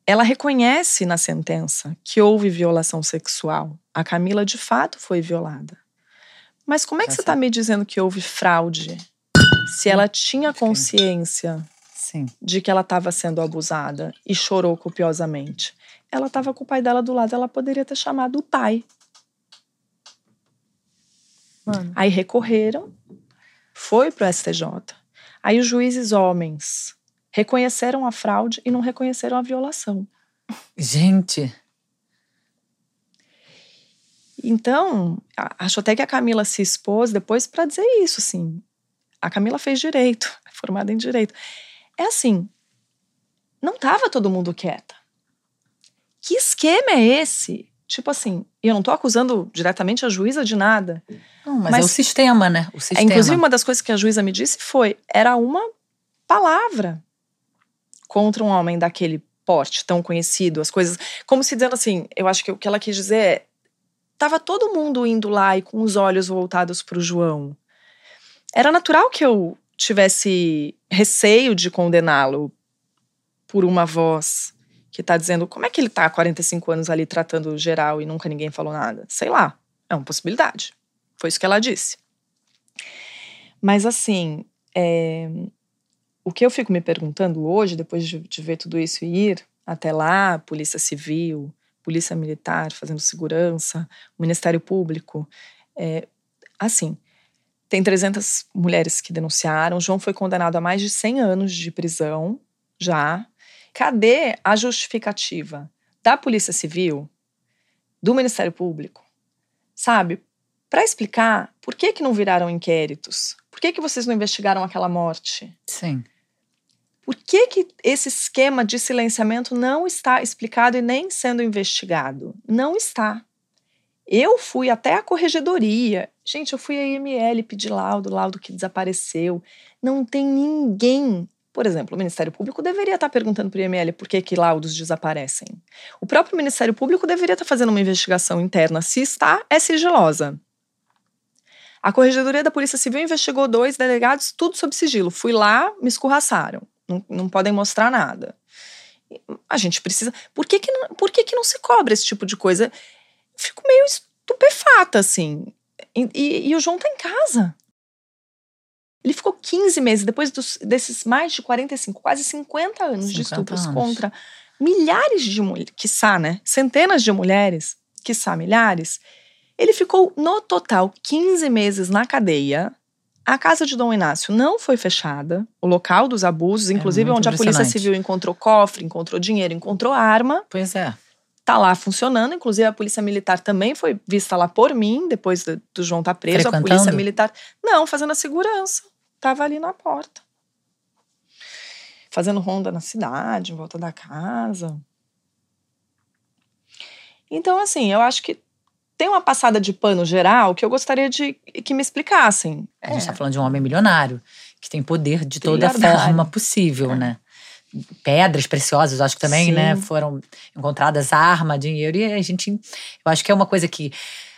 ela reconhece na sentença que houve violação sexual. A Camila de fato foi violada. Mas como é que você está me dizendo que houve fraude? Se ela tinha consciência Sim. de que ela estava sendo abusada e chorou copiosamente, ela estava com o pai dela do lado, ela poderia ter chamado o pai. Mano. Aí recorreram, foi pro STJ. Aí os juízes homens reconheceram a fraude e não reconheceram a violação. Gente. Então, acho até que a Camila se expôs depois para dizer isso, assim. A Camila fez direito, é formada em direito. É assim, não estava todo mundo quieta. Que esquema é esse? Tipo assim, e eu não estou acusando diretamente a juíza de nada. Não, mas, mas, é o sistema, né? O sistema. É, inclusive, uma das coisas que a juíza me disse foi: era uma palavra contra um homem daquele porte tão conhecido, as coisas. Como se dizendo assim, eu acho que o que ela quis dizer é: tava todo mundo indo lá e com os olhos voltados para o João. Era natural que eu tivesse receio de condená-lo por uma voz que tá dizendo como é que ele tá há 45 anos ali tratando geral e nunca ninguém falou nada. Sei lá, é uma possibilidade. Foi isso que ela disse. Mas assim, é, o que eu fico me perguntando hoje, depois de, de ver tudo isso e ir até lá, Polícia Civil, Polícia Militar fazendo segurança, Ministério Público, é, assim, tem 300 mulheres que denunciaram. João foi condenado a mais de 100 anos de prisão já. Cadê a justificativa da Polícia Civil, do Ministério Público, sabe? Para explicar por que, que não viraram inquéritos, por que, que vocês não investigaram aquela morte? Sim. Por que, que esse esquema de silenciamento não está explicado e nem sendo investigado? Não está. Eu fui até a corregedoria. Gente, eu fui à IML pedir laudo, laudo que desapareceu. Não tem ninguém. Por exemplo, o Ministério Público deveria estar perguntando para o IML por que, que laudos desaparecem. O próprio Ministério Público deveria estar fazendo uma investigação interna. Se está, é sigilosa. A Corregedoria da Polícia Civil investigou dois delegados, tudo sob sigilo. Fui lá, me escorraçaram não, não podem mostrar nada. A gente precisa. Por que, que, não, por que, que não se cobra esse tipo de coisa? Fico meio estupefata, assim. E, e, e o João tá em casa. Ele ficou 15 meses, depois dos, desses mais de 45, quase 50 anos 50 de estupros anos. contra milhares de mulheres, quiçá, né? Centenas de mulheres, quiçá milhares. Ele ficou, no total, 15 meses na cadeia a casa de Dom Inácio não foi fechada, o local dos abusos, é inclusive é onde a Polícia Civil encontrou cofre, encontrou dinheiro, encontrou arma. Pois é. Tá lá funcionando, inclusive a Polícia Militar também foi vista lá por mim, depois do, do João estar tá preso. A Polícia Militar. Não, fazendo a segurança. Tava ali na porta. Fazendo ronda na cidade, em volta da casa. Então, assim, eu acho que tem uma passada de pano geral que eu gostaria de que me explicassem. A gente está falando de um homem milionário, que tem poder de toda forma possível, é. né? Pedras preciosas, acho que também, né, Sim. né? Foram encontradas arma, dinheiro, e a gente. Eu acho que é uma coisa que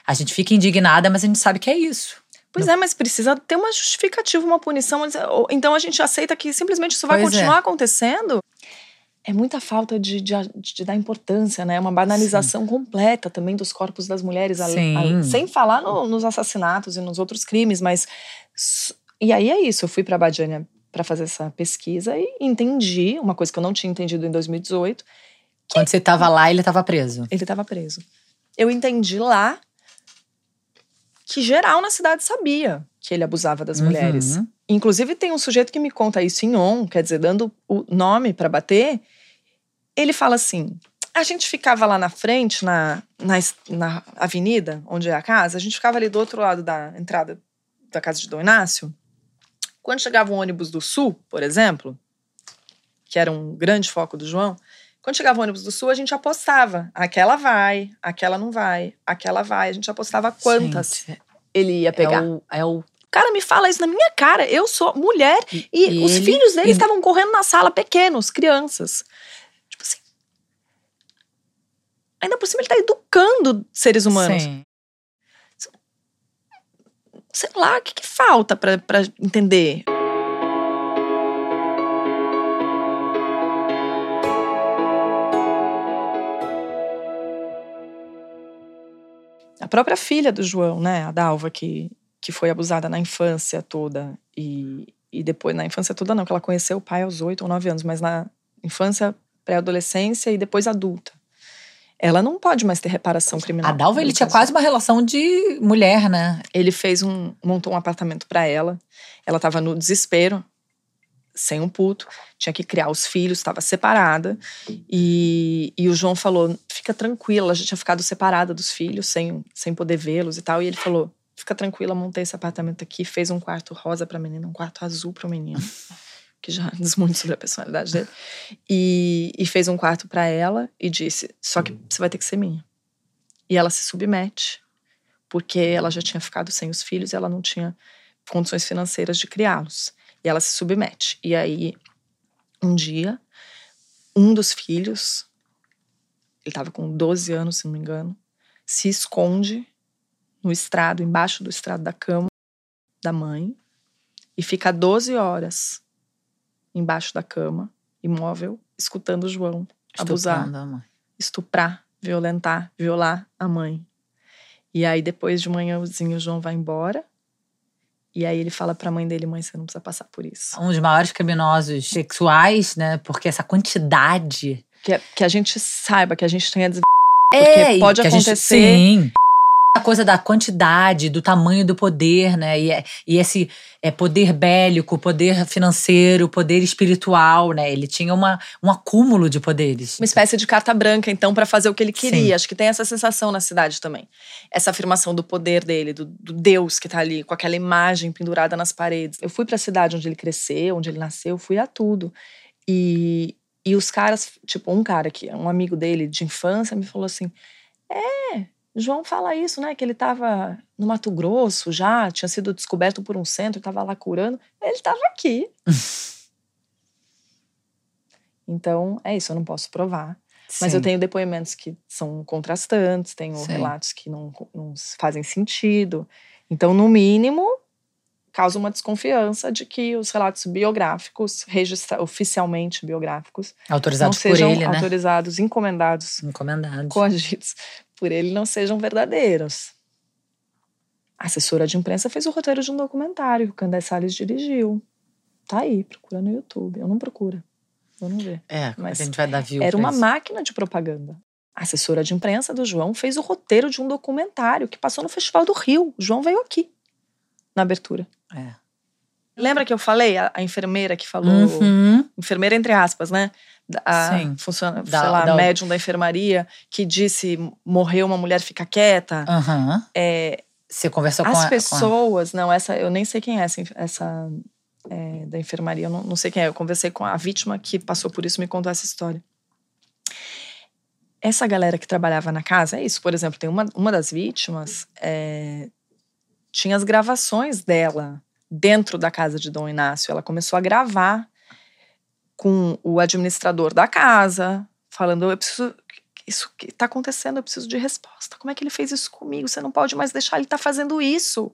a gente fica indignada, mas a gente sabe que é isso. Pois é, mas precisa ter uma justificativa, uma punição. Então a gente aceita que simplesmente isso vai pois continuar é. acontecendo é muita falta de, de, de, dar importância, né? Uma banalização Sim. completa também dos corpos das mulheres, sem falar no, nos assassinatos e nos outros crimes, mas e aí é isso. Eu fui para Badiânia para fazer essa pesquisa e entendi uma coisa que eu não tinha entendido em 2018. Quando você estava lá, ele estava preso. Ele estava preso. Eu entendi lá que geral na cidade sabia que ele abusava das mulheres. Uhum. Inclusive, tem um sujeito que me conta isso em on, quer dizer, dando o nome para bater. Ele fala assim: a gente ficava lá na frente, na, na, na avenida, onde é a casa, a gente ficava ali do outro lado da entrada da casa de Dom Inácio. Quando chegava um ônibus do Sul, por exemplo, que era um grande foco do João, quando chegava o ônibus do Sul, a gente apostava. Aquela vai, aquela não vai, aquela vai. A gente apostava quantas Gente, ele ia pegar. É o, é o cara me fala isso na minha cara. Eu sou mulher E- e, os ele- filhos dele e- estavam correndo na sala, pequenos, crianças. Tipo assim. Ainda por cima, ele tá educando seres humanos. Sim. Sei lá, o que, que falta pra entender? A própria filha do João, né, a Dalva, que, que foi abusada na infância toda e, e depois, na infância toda não, que ela conheceu o pai aos oito ou nove anos, mas na infância, pré-adolescência e depois adulta. Ela não pode mais ter reparação criminal. A Dalva, ele tinha quase uma relação de mulher, né? Ele fez um. montou um apartamento para ela. Ela tava no desespero, sem um puto, tinha que criar os filhos, estava separada. E, e o João falou: fica tranquila, ela já tinha ficado separada dos filhos, sem, sem poder vê-los e tal. E ele falou: fica tranquila, montei esse apartamento aqui, fez um quarto rosa pra menina, um quarto azul pro menino. Que já diz muito sobre a personalidade dele. E, e fez um quarto para ela e disse: Só que você vai ter que ser minha. E ela se submete porque ela já tinha ficado sem os filhos e ela não tinha condições financeiras de criá-los. E ela se submete. E aí, um dia, um dos filhos, ele estava com 12 anos, se não me engano, se esconde no estrado, embaixo do estrado da cama da mãe, e fica 12 horas embaixo da cama, imóvel, escutando o João abusar Estuprando a mãe. estuprar, violentar, violar a mãe. E aí depois de manhãzinho o João vai embora. E aí ele fala pra mãe dele, mãe, você não precisa passar por isso. Um dos maiores criminosos sexuais, né? Porque essa quantidade. Que, que a gente saiba, que a gente tenha des... É, e pode que a gente- acontecer- sim. A coisa da quantidade, do tamanho do poder, né? E, é- e esse é, poder bélico, poder financeiro, poder espiritual, né? Ele tinha uma, um acúmulo de poderes. uma espécie de carta branca, então, pra fazer o que ele queria. Sim. Acho que tem essa sensação na cidade também. Essa afirmação do poder dele, do, do Deus que tá ali, com aquela imagem pendurada nas paredes. Eu fui pra cidade onde ele cresceu, onde ele nasceu, fui a tudo. E, e os caras, tipo, um cara que é um amigo dele de infância me falou assim: É, João fala isso, né? Que ele tava no Mato Grosso já, tinha sido descoberto por um centro, tava lá curando. Ele tava aqui. então, é isso, eu não posso provar. Mas eu Sim. tenho depoimentos que são contrastantes, tenho Sim. relatos que não, não fazem sentido. Então, no mínimo, causa uma desconfiança de que os relatos biográficos, registra oficialmente biográficos, não Autorizados por sejam ele, né? autorizados, encomendados, Encomendados. coagidos por ele, não sejam verdadeiros. A assessora de imprensa fez o roteiro de um documentário que o Candé Salles dirigiu. Tá aí, procura no YouTube. Eu não procuro. Eu não ver. É, Mas a gente vai dar view Era uma isso? máquina de propaganda. A assessora de imprensa do João fez o roteiro de um documentário que passou no Festival do Rio. O João veio aqui na abertura. É. Lembra que eu falei a, a enfermeira que falou, Uhum. enfermeira entre aspas, né? A Sim. funciona, Da- sei lá, da- médium da enfermaria que disse morreu uma mulher fica quieta. Aham. É, Você conversou com as a- com a- pessoas, não, essa eu nem sei quem é essa, essa é, da enfermaria, eu não, não sei quem é. Eu conversei com a vítima que passou por isso, me contou essa história. Essa galera que trabalhava na casa, é isso, por exemplo, tem uma, uma das vítimas, é, tinha as gravações dela dentro da casa de Dom Inácio. Ela começou a gravar com o administrador da casa, falando: eu preciso. Isso que está acontecendo, eu preciso de resposta. Como é que ele fez isso comigo? Você não pode mais deixar ele estar fazendo isso.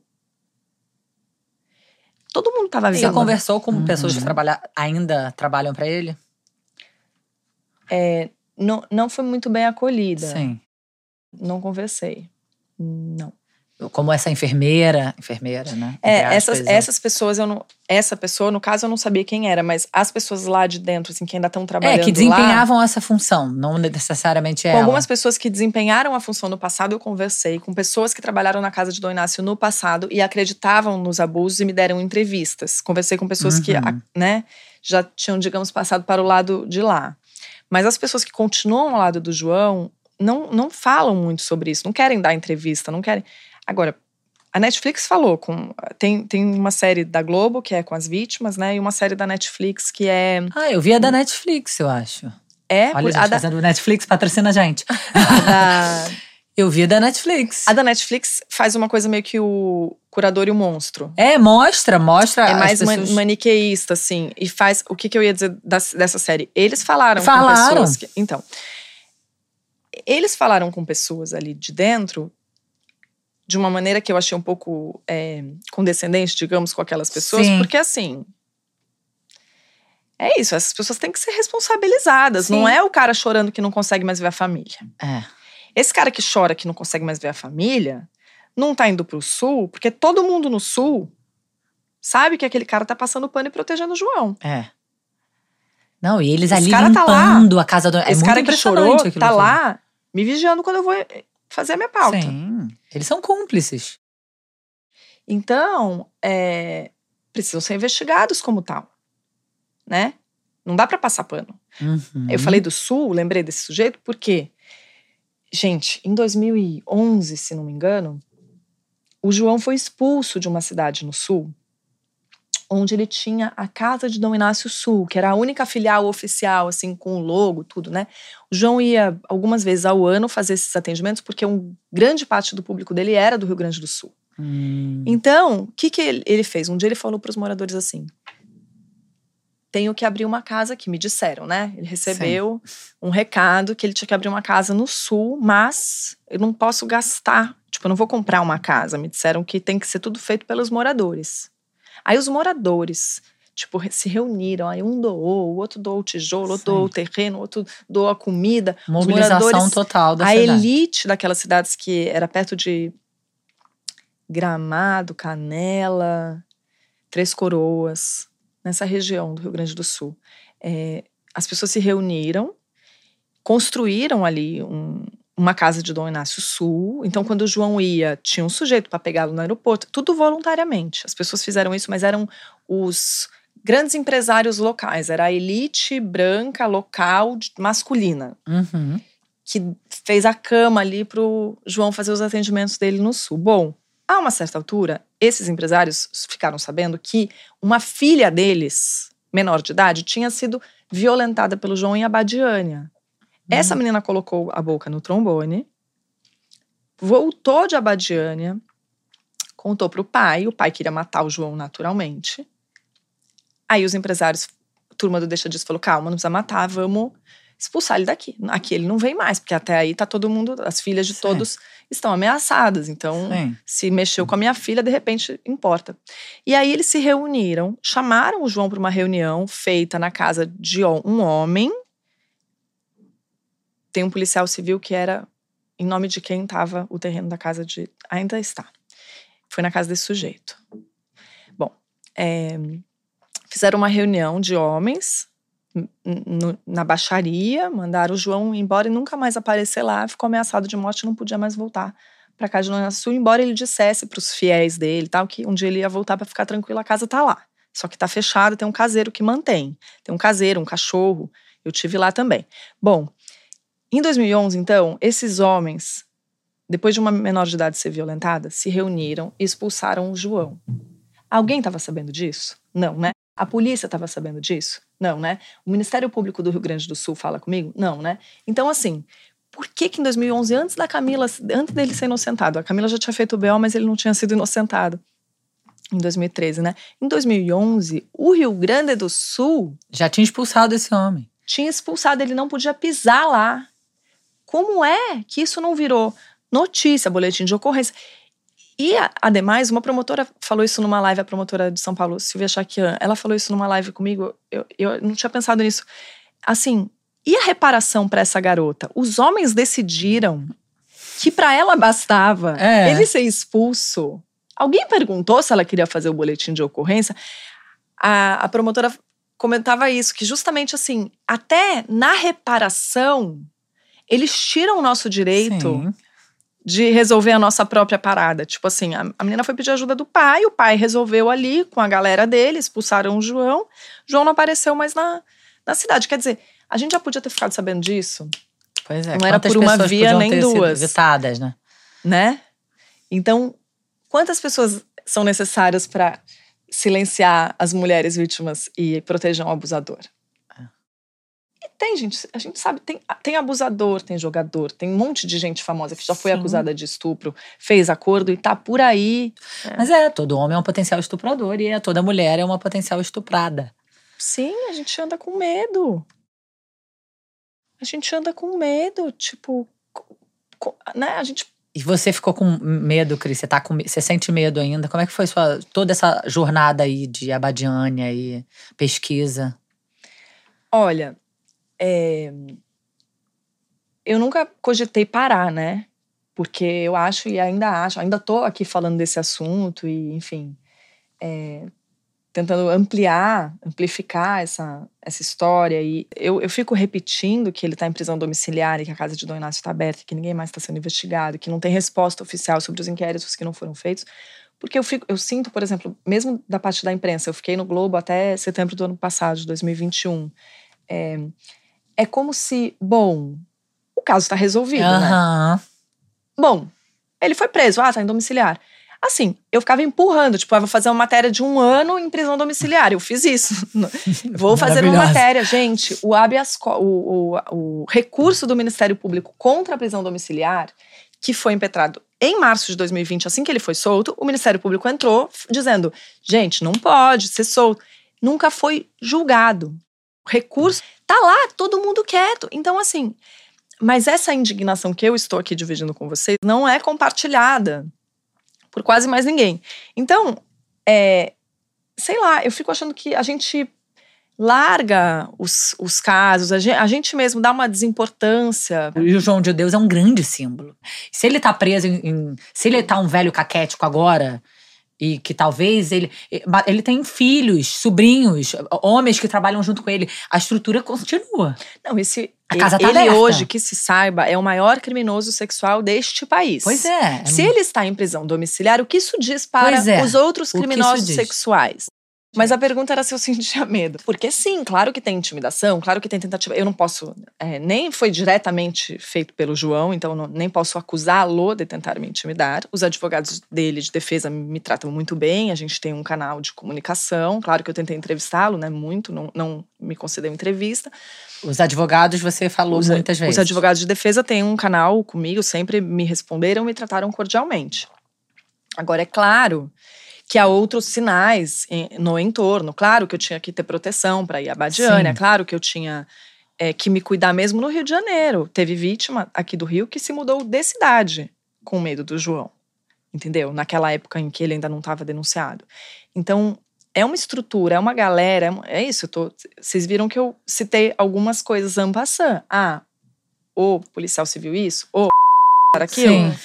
Todo mundo estava Você avisando. conversou com Uhum. pessoas que trabalha, ainda trabalham pra ele? Não, não foi muito bem acolhida. Sim. Não conversei. Não. Como essa enfermeira, enfermeira, né? É, essas, essas pessoas eu não, essa pessoa, no caso eu não sabia quem era, mas as pessoas lá de dentro, assim, que ainda estão trabalhando É, que desempenhavam lá, essa função, não necessariamente ela. Com algumas pessoas que desempenharam a função no passado, eu conversei com pessoas que trabalharam na casa de Dom Inácio no passado e acreditavam nos abusos e me deram entrevistas. Conversei com pessoas uhum. que, né, já tinham, digamos, passado para o lado de lá. Mas as pessoas que continuam ao lado do João não, não falam muito sobre isso, não querem dar entrevista, não querem. Agora, a Netflix falou com. Tem, tem uma série da Globo, que é com as vítimas, né? E uma série da Netflix que é. Ah, eu vi a da Netflix, eu acho. É? Olha, a gente, a da... fazendo Netflix, patrocina a gente. da... Eu vi a da Netflix. A da Netflix faz uma coisa meio que o curador e o monstro. É, mostra, mostra. É mais pessoas... maniqueísta, assim. E faz. O que, que eu ia dizer dessa série? Eles falaram, falaram. com pessoas. Que, então. Eles falaram com pessoas ali de dentro de uma maneira que eu achei um pouco é, condescendente, digamos, com aquelas pessoas, Sim. porque assim. É isso, essas pessoas têm que ser responsabilizadas. Sim. Não é o cara chorando que não consegue mais ver a família. É. Esse cara que chora que não consegue mais ver a família, não tá indo pro sul, porque todo mundo no sul sabe que aquele cara tá passando pano e protegendo o João. É. Não, e eles Esse ali tá limpando tá a casa do. É Esse muito cara que chorou tá lá me vigiando quando eu vou fazer a minha pauta. Sim. Eles são cúmplices. Então, é, precisam ser investigados como tal, né? Não dá para passar pano. Uhum. Eu falei do Sul, lembrei desse sujeito, porque, gente, em 2011, se não me engano, o João foi expulso de uma cidade no Sul onde ele tinha a casa de Dom Inácio Sul, que era a única filial oficial, assim, com o logo, tudo, né? O João ia algumas vezes ao ano fazer esses atendimentos, porque um grande parte do público dele era do Rio Grande do Sul. Hum. Então, o que, que ele fez? Um dia ele falou para os moradores assim: tenho que abrir uma casa aqui, me disseram, né? Ele recebeu Sim. um recado que ele tinha que abrir uma casa no sul, mas eu não posso gastar, tipo, eu não vou comprar uma casa. Me disseram que tem que ser tudo feito pelos moradores. Aí os moradores, tipo, se reuniram, aí um doou, o outro doou o tijolo, o outro doou o terreno, o outro doou a comida. Mobilização total da a cidade. A elite daquelas cidades que era perto de Gramado, Canela, Três Coroas, nessa região do Rio Grande do Sul. É, as pessoas se reuniram, construíram ali um, uma casa de Dom Inácio Sul. Então, quando o João ia, tinha um sujeito para pegá-lo no aeroporto, tudo voluntariamente. As pessoas fizeram isso, mas eram os grandes empresários locais, era a elite branca local masculina. Uhum. Que fez a cama ali para o João fazer os atendimentos dele no Sul. Bom, a uma certa altura, esses empresários ficaram sabendo que uma filha deles, menor de idade, tinha sido violentada pelo João em Abadiânia. Essa uhum. menina colocou a boca no trombone, voltou de Abadiânia, contou para o pai, o pai queria matar o João naturalmente. Aí os empresários, a turma do Deixa Disso falou: calma, não precisa matar, vamos expulsar ele daqui. Aqui ele não vem mais, porque até aí tá todo mundo, as filhas de Sim. todos estão ameaçadas. Então, Sim. se mexeu com a minha filha, de repente importa. E aí eles se reuniram, chamaram o João para uma reunião feita na casa de um homem tem um policial civil que era em nome de quem estava o terreno da casa de. Ainda está. Foi na casa desse sujeito. Bom, é, fizeram uma reunião de homens na baixaria, mandaram o João embora e nunca mais aparecer lá. Ficou ameaçado de morte, não podia mais voltar para casa de Dona Sul, embora ele dissesse para os fiéis dele, tal, que um dia ele ia voltar para ficar tranquilo, a casa tá lá. Só que tá fechada, tem um caseiro que mantém. Tem um caseiro, um cachorro. Eu tive lá também. Bom, em 2011, então, esses homens, depois de uma menor de idade ser violentada, se reuniram e expulsaram o João. Alguém estava sabendo disso? Não, né? A polícia estava sabendo disso? Não, né? O Ministério Público do Rio Grande do Sul fala comigo? Não, né? Então, assim, por que que em 2011, antes da Camila, antes dele ser inocentado, a Camila já tinha feito o BO, mas ele não tinha sido inocentado. Em 2013, né? Em 2011, o Rio Grande do Sul. Já tinha expulsado esse homem. Tinha expulsado, ele não podia pisar lá. Como é que isso não virou notícia, boletim de ocorrência? E, ademais, uma promotora falou isso numa live, a promotora de São Paulo, Silvia Chaquian, ela falou isso numa live comigo, eu, eu não tinha pensado nisso. Assim, e a reparação para essa garota? Os homens decidiram que para ela bastava é. ele ser expulso. Alguém perguntou se ela queria fazer o boletim de ocorrência. A, a promotora comentava isso, que justamente assim, até na reparação, eles tiram o nosso direito Sim. de resolver a nossa própria parada. Tipo assim, a, a, menina foi pedir ajuda do pai, o pai resolveu ali com a galera dele, expulsaram o João. João não apareceu mais na, na cidade. Quer dizer, a gente já podia ter ficado sabendo disso. Pois é. Não era por uma via nem duas. Evitadas, né? Né? Então, quantas pessoas são necessárias para silenciar as mulheres vítimas e proteger um abusador? Tem gente, a gente sabe, tem, tem abusador, tem jogador, tem um monte de gente famosa que já foi Sim. acusada de estupro, fez acordo e tá por aí. É. Mas é, todo homem é um potencial estuprador e é, toda mulher é uma potencial estuprada. Sim, a gente anda com medo a gente anda com medo, tipo, né? A gente e você ficou com medo, Cris? Você, tá com, você sente medo ainda? Como é que foi sua, toda essa jornada aí de Abadiânia e pesquisa? Olha, é, eu nunca cogitei parar, né? Porque eu acho e ainda acho, ainda tô aqui falando desse assunto e, enfim, é, tentando ampliar, amplificar essa, essa história. E eu, eu fico repetindo que ele está em prisão domiciliar e que a casa de Dom Inácio está aberta, que ninguém mais está sendo investigado, que não tem resposta oficial sobre os inquéritos que não foram feitos. Porque eu, fico, eu sinto, por exemplo, mesmo da parte da imprensa, eu fiquei no Globo até setembro do ano passado, de 2021. É, é como se, bom, o caso está resolvido, uhum. né? Bom, ele foi preso, ah, tá em domiciliar. Assim, eu ficava empurrando, tipo, ah, vou fazer uma matéria de um ano em prisão domiciliar. Eu fiz isso. vou fazer uma matéria. Gente, o habeas o, o, o recurso do Ministério Público contra a prisão domiciliar, que foi impetrado em março de 2020, assim que ele foi solto, o Ministério Público entrou dizendo: gente, não pode ser solto. Nunca foi julgado. Recurso tá lá, todo mundo quieto. Então, assim, mas essa indignação que eu estou aqui dividindo com vocês não é compartilhada por quase mais ninguém. Então, é, sei lá, eu fico achando que a gente larga os, os casos, a gente, a gente, mesmo dá uma desimportância. E o João de Deus é um grande símbolo. Se ele tá preso em, em, Se ele tá um velho caquético agora, e que talvez ele ele tem filhos, sobrinhos, homens que trabalham junto com ele. A estrutura continua. Não, esse a casa tá ele aberta. hoje que se saiba é o maior criminoso sexual deste país. Pois é. Se ele está em prisão domiciliar, o que isso diz para é. os outros criminosos sexuais? Mas a pergunta era se eu sentia medo. Porque sim, claro que tem intimidação, claro que tem tentativa. Eu não posso. É, nem foi diretamente feito pelo João, então não, nem posso acusá-lo de tentar me intimidar. Os advogados dele de defesa me tratam muito bem, a gente tem um canal de comunicação. Claro que eu tentei entrevistá-lo, né? Muito, não, não me concedeu entrevista. Os advogados, você falou os, muitas vezes. Os advogados de defesa têm um canal comigo, sempre me responderam e me trataram cordialmente. Agora, é claro que há outros sinais no entorno. Claro que eu tinha que ter proteção para ir a Badiânia, Sim. claro que eu tinha é, que me cuidar mesmo no Rio de Janeiro. Teve vítima aqui do Rio que se mudou de cidade com medo do João, entendeu? Naquela época em que ele ainda não estava denunciado. Então, é uma estrutura, é uma galera, é, é isso. Tô, vocês viram que eu citei algumas coisas passant. Ah, o policial civil isso, o aquilo. Sim.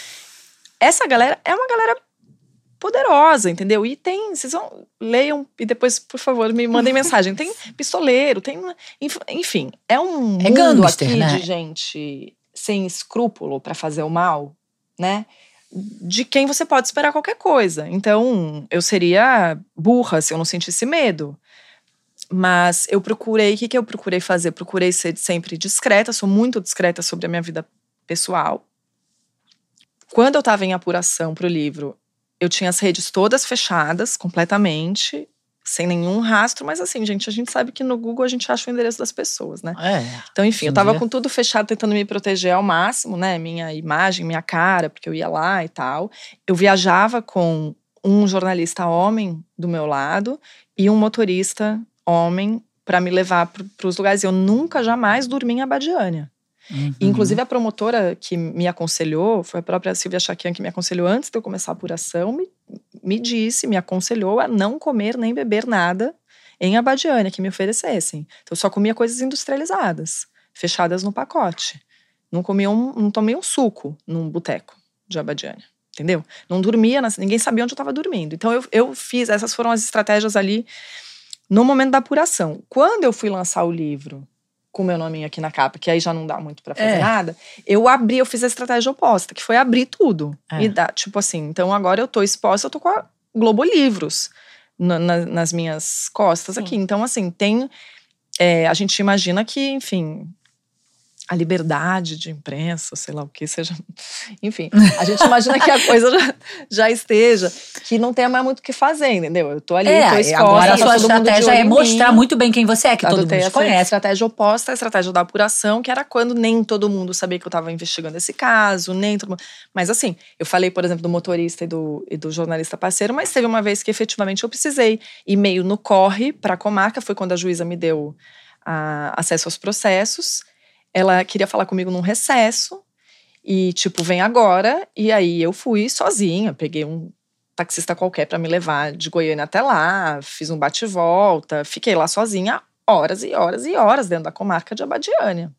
Essa galera é uma galera poderosa, entendeu? E tem, vocês vão, leiam e depois, por favor, me mandem mensagem. Tem pistoleiro, tem, enfim, é um é mundo gangster, aqui né? de gente sem escrúpulo para fazer o mal, né? De quem você pode esperar qualquer coisa. Então, eu seria burra se eu não sentisse medo. Mas eu procurei, o que, que eu procurei fazer? Procurei ser sempre discreta, sou muito discreta sobre a minha vida pessoal. Quando eu estava em apuração para o livro, eu tinha as redes todas fechadas completamente, sem nenhum rastro, mas assim, gente, a gente sabe que no Google a gente acha o endereço das pessoas, né? É. Então, enfim, eu tava com tudo fechado, tentando me proteger ao máximo, né? Minha imagem, minha cara, porque eu ia lá e tal. Eu viajava com um jornalista homem do meu lado e um motorista homem para me levar para os lugares. Eu nunca, jamais dormi em Abadiânia. Uhum. Inclusive, a promotora que me aconselhou, foi a própria Silvia Chaquian que me aconselhou antes de eu começar a apuração, me, me disse, me aconselhou a não comer nem beber nada em Abadiânia que me oferecessem. Então, eu só comia coisas industrializadas, fechadas no pacote. Não comia um, não tomei um suco num boteco de Abadiânia. Entendeu? Não dormia, ninguém sabia onde eu estava dormindo. Então eu, eu fiz, essas foram as estratégias ali no momento da apuração. Quando eu fui lançar o livro com meu nome aqui na capa, que aí já não dá muito para fazer é. nada, eu abri, eu fiz a estratégia oposta, que foi abrir tudo. É. E dar, tipo assim, então agora eu tô exposta, eu tô com a Globo Livros na, na, nas minhas costas Sim. aqui. Então, assim, tem. É, a gente imagina que, enfim, a liberdade de imprensa, sei lá o que seja. Enfim, a gente imagina que a coisa já, já, esteja, que não tenha mais muito o que fazer, entendeu? Eu tô ali, é, tô exposta. Agora a sua estratégia é mostrar muito bem quem você é, que todo mundo te conhece. A estratégia oposta, a estratégia da apuração, que era quando nem todo mundo sabia que eu estava investigando esse caso, nem todo mundo. Mas assim, eu falei, por exemplo, do motorista e do, e do jornalista parceiro, mas teve uma vez que efetivamente eu precisei ir meio no corre para a comarca, foi quando a juíza me deu a, acesso aos processos ela queria falar comigo num recesso e tipo, vem agora. E aí eu fui sozinha, peguei um taxista qualquer para me levar de Goiânia até lá, fiz um bate-volta, fiquei lá sozinha horas e horas e horas dentro da comarca de Abadiânia.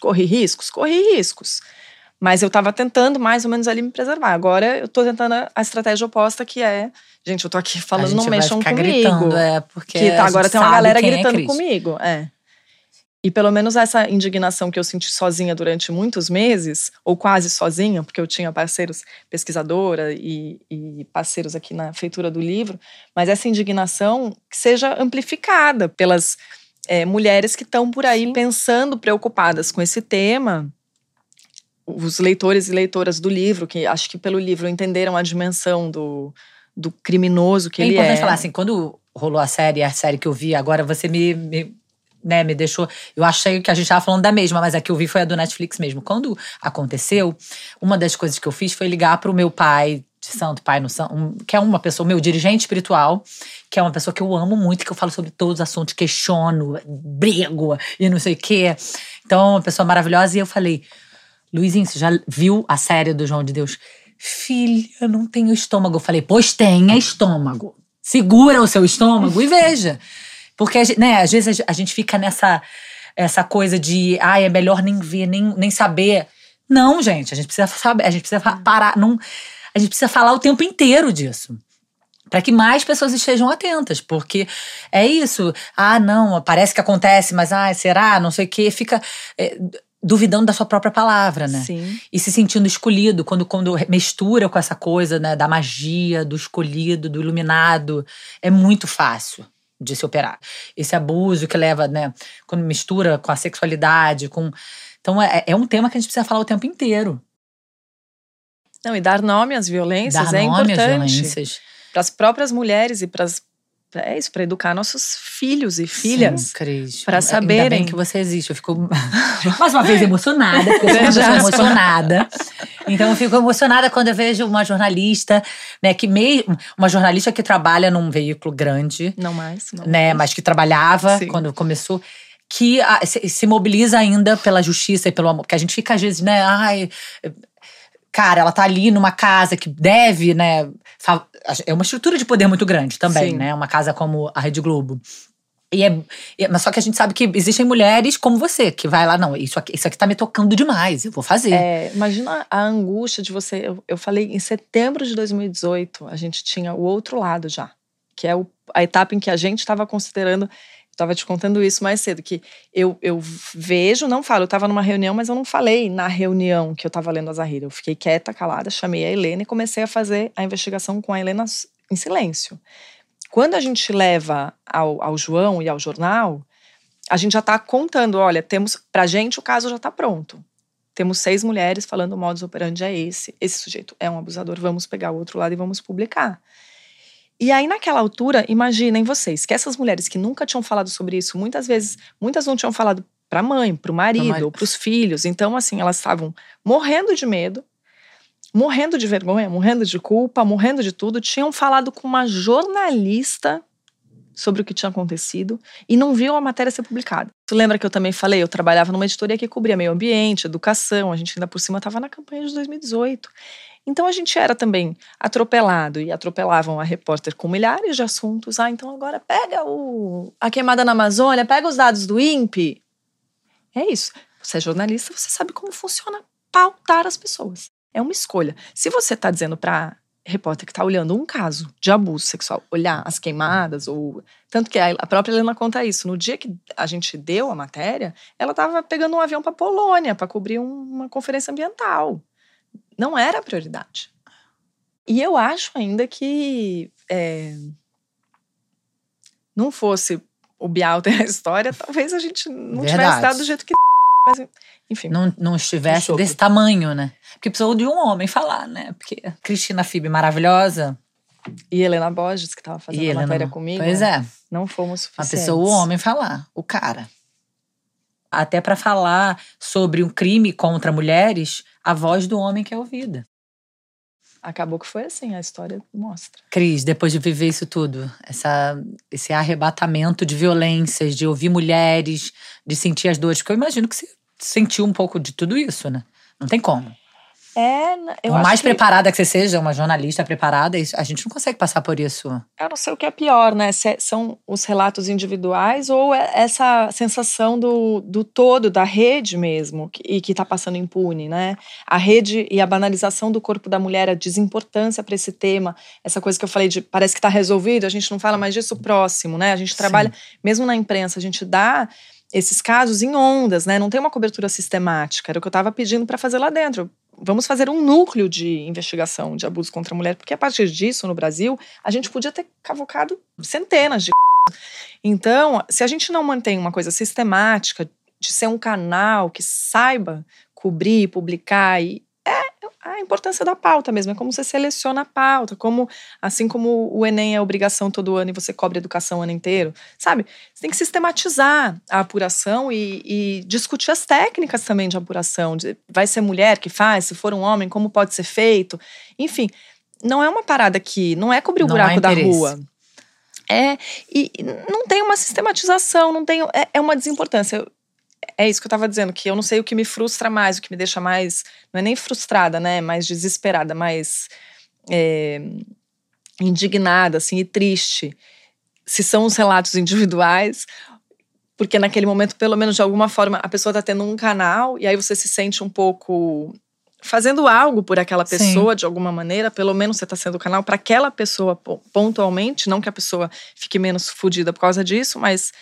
Corri riscos, corri riscos. Mas eu estava tentando mais ou menos ali me preservar. Agora eu estou tentando a estratégia oposta, que é. Gente, eu tô aqui falando, não mexam comigo. Gritando, é, porque que tá, agora tem uma galera é gritando é comigo. É. E pelo menos essa indignação que eu senti sozinha durante muitos meses, ou quase sozinha, porque eu tinha parceiros, pesquisadora e, e parceiros aqui na feitura do livro, mas essa indignação que seja amplificada pelas é, mulheres que estão por aí Sim. pensando, preocupadas com esse tema. Os leitores e leitoras do livro, que acho que pelo livro entenderam a dimensão do, do criminoso que é ele é. É importante falar assim, quando rolou a série, a série que eu vi agora, você me, me né, me deixou. Eu achei que a gente estava falando da mesma, mas a que eu vi foi a do Netflix mesmo. Quando aconteceu, uma das coisas que eu fiz foi ligar para o meu pai de santo, pai no santo, um, que é uma pessoa, meu dirigente espiritual, que é uma pessoa que eu amo muito, que eu falo sobre todos os assuntos, questiono, brigo e não sei o quê. Então, uma pessoa maravilhosa. E eu falei, Luizinho, você já viu a série do João de Deus? Filha, não tenho estômago. Eu falei, pois tenha estômago. Segura o seu estômago e veja. Porque, né, às vezes a gente fica nessa essa coisa de, ah, é melhor nem ver, nem, nem saber. Não, gente, a gente precisa saber, a gente precisa parar, não, a gente precisa falar o tempo inteiro disso. Para que mais pessoas estejam atentas, porque é isso. Ah, não, parece que acontece, mas ah, será? Não sei o quê. Fica é, duvidando da sua própria palavra, né? Sim. E se sentindo escolhido quando, quando mistura com essa coisa, né, da magia, do escolhido, do iluminado. É muito fácil de se operar. Esse abuso que leva, né, quando mistura com a sexualidade, com. Então é, é um tema que a gente precisa falar o tempo inteiro. Não, e dar nome às violências dar é nome importante. Às violências. Para as próprias mulheres e para as é isso, para educar nossos filhos e filhas. Para saberem. Ainda bem que você existe. Eu fico mais uma vez emocionada, porque eu sou emocionada. Então eu fico emocionada quando eu vejo uma jornalista, né, que meio uma jornalista que trabalha num veículo grande, não mais, não né, mais. mas que trabalhava Sim. quando começou que a, se, se, mobiliza ainda pela justiça e pelo amor, porque a gente fica às vezes, né, ai, cara, ela tá ali numa casa que deve, né, é uma estrutura de poder muito grande também, Sim. né, uma casa como a Rede Globo. E é, mas só que a gente sabe que existem mulheres como você, que vai lá, não, isso aqui, isso aqui tá me tocando demais, eu vou fazer. É, imagina a angústia de você. Eu, eu falei em setembro de 2018, a gente tinha o outro lado já, que é o, a etapa em que a gente estava considerando. Estava te contando isso mais cedo, que eu, eu vejo, não falo, eu estava numa reunião, mas eu não falei na reunião que eu estava lendo a Zahira. Eu fiquei quieta, calada, chamei a Helena e comecei a fazer a investigação com a Helena em silêncio. Quando a gente leva ao, ao João e ao jornal, a gente já está contando, olha, temos, pra gente o caso já está pronto. Temos seis mulheres falando o modus operandi é esse, esse sujeito é um abusador, vamos pegar o outro lado e vamos publicar. E aí, naquela altura, imaginem vocês que essas mulheres que nunca tinham falado sobre isso, muitas vezes, muitas não tinham falado para a mãe, para o marido, ou para os filhos. Então, assim, elas estavam morrendo de medo, morrendo de vergonha, morrendo de culpa, morrendo de tudo, tinham falado com uma jornalista sobre o que tinha acontecido e não viu a matéria ser publicada. Tu lembra que eu também falei, eu trabalhava numa editoria que cobria meio ambiente, educação, a gente ainda por cima estava na campanha de 2018. Então a gente era também atropelado e atropelavam a repórter com milhares de assuntos. Ah, então agora pega o, a queimada na Amazônia, pega os dados do INPE. É isso. Você é jornalista, você sabe como funciona pautar as pessoas. É uma escolha. Se você está dizendo para repórter que está olhando um caso de abuso sexual, olhar as queimadas, ou. Tanto que a própria Helena conta isso. No dia que a gente deu a matéria, ela estava pegando um avião para Polônia para cobrir uma conferência ambiental. Não era a prioridade. E eu acho ainda que é, não fosse o Bial ter a história, talvez a gente não Verdade. tivesse dado do jeito que. Mas, enfim. Não, não estivesse desse tamanho, né? Porque precisou de um homem falar, né? Porque Cristina Fib maravilhosa. E Helena Borges, que estava fazendo e a Helena, matéria comigo. Pois é. Não fomos suficientes. A pessoa, o homem falar, o cara. Até para falar sobre um crime contra mulheres, a voz do homem que é ouvida acabou que foi assim, a história mostra. Cris, depois de viver isso tudo, essa, esse arrebatamento de violências, de ouvir mulheres, de sentir as dores, porque eu imagino que você sentiu um pouco de tudo isso, né? Não tem como. É, eu Por mais que... preparada que você seja, uma jornalista preparada, a gente não consegue passar por isso. Eu não sei o que é pior, né? Se é, são os relatos individuais ou é essa sensação do, do todo, da rede mesmo, e que está passando impune, né? A rede e a banalização do corpo da mulher, a desimportância para esse tema, essa coisa que eu falei de parece que está resolvido, a gente não fala mais disso próximo, né? A gente trabalha, Sim. mesmo na imprensa, a gente dá esses casos em ondas, né? Não tem uma cobertura sistemática. Era o que eu estava pedindo para fazer lá dentro vamos fazer um núcleo de investigação de abuso contra a mulher, porque a partir disso, no Brasil, a gente podia ter cavocado centenas de. Então, se a gente não mantém uma coisa sistemática, de ser um canal que saiba cobrir, publicar e a importância da pauta mesmo, é como você seleciona a pauta, como assim como o Enem é obrigação todo ano e você cobre educação o ano inteiro, sabe? Você tem que sistematizar a apuração e, e discutir as técnicas também de apuração. De, vai ser mulher que faz, se for um homem, como pode ser feito. Enfim, não é uma parada que não é cobrir o não buraco da rua. É, e não tem uma sistematização, não tem. É, é uma desimportância é isso que eu estava dizendo, que eu não sei o que me frustra mais, o que me deixa mais. Não é nem frustrada, né? Mais desesperada, mais é, indignada, assim, e triste. Se são os relatos individuais, porque naquele momento, pelo menos de alguma forma, a pessoa está tendo um canal e aí você se sente um pouco fazendo algo por aquela pessoa Sim. de alguma maneira, pelo menos você está sendo o canal para aquela pessoa pontualmente, não que a pessoa fique menos fodida por causa disso, mas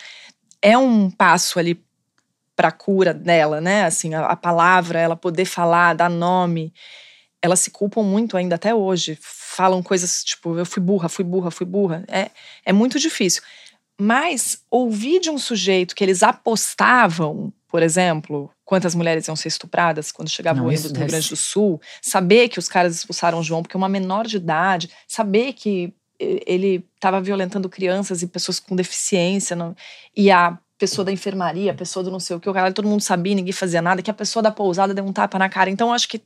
é um passo ali para a cura dela, né? Assim, a, a, palavra, ela poder falar, dar nome. Elas se culpam muito ainda até hoje. Falam coisas tipo, eu fui burra, fui burra, fui burra. É, é muito difícil. Mas ouvir de um sujeito que eles apostavam, por exemplo, quantas mulheres iam ser estupradas quando chegava Não, o Rio do Rio Grande do Sul, saber que os caras expulsaram o João porque é uma menor de idade, saber que ele estava violentando crianças e pessoas com deficiência, e a pessoa da enfermaria, a pessoa do não sei o que, o cara todo mundo sabia, ninguém fazia nada, que a pessoa da pousada deu um tapa na cara. Então, acho que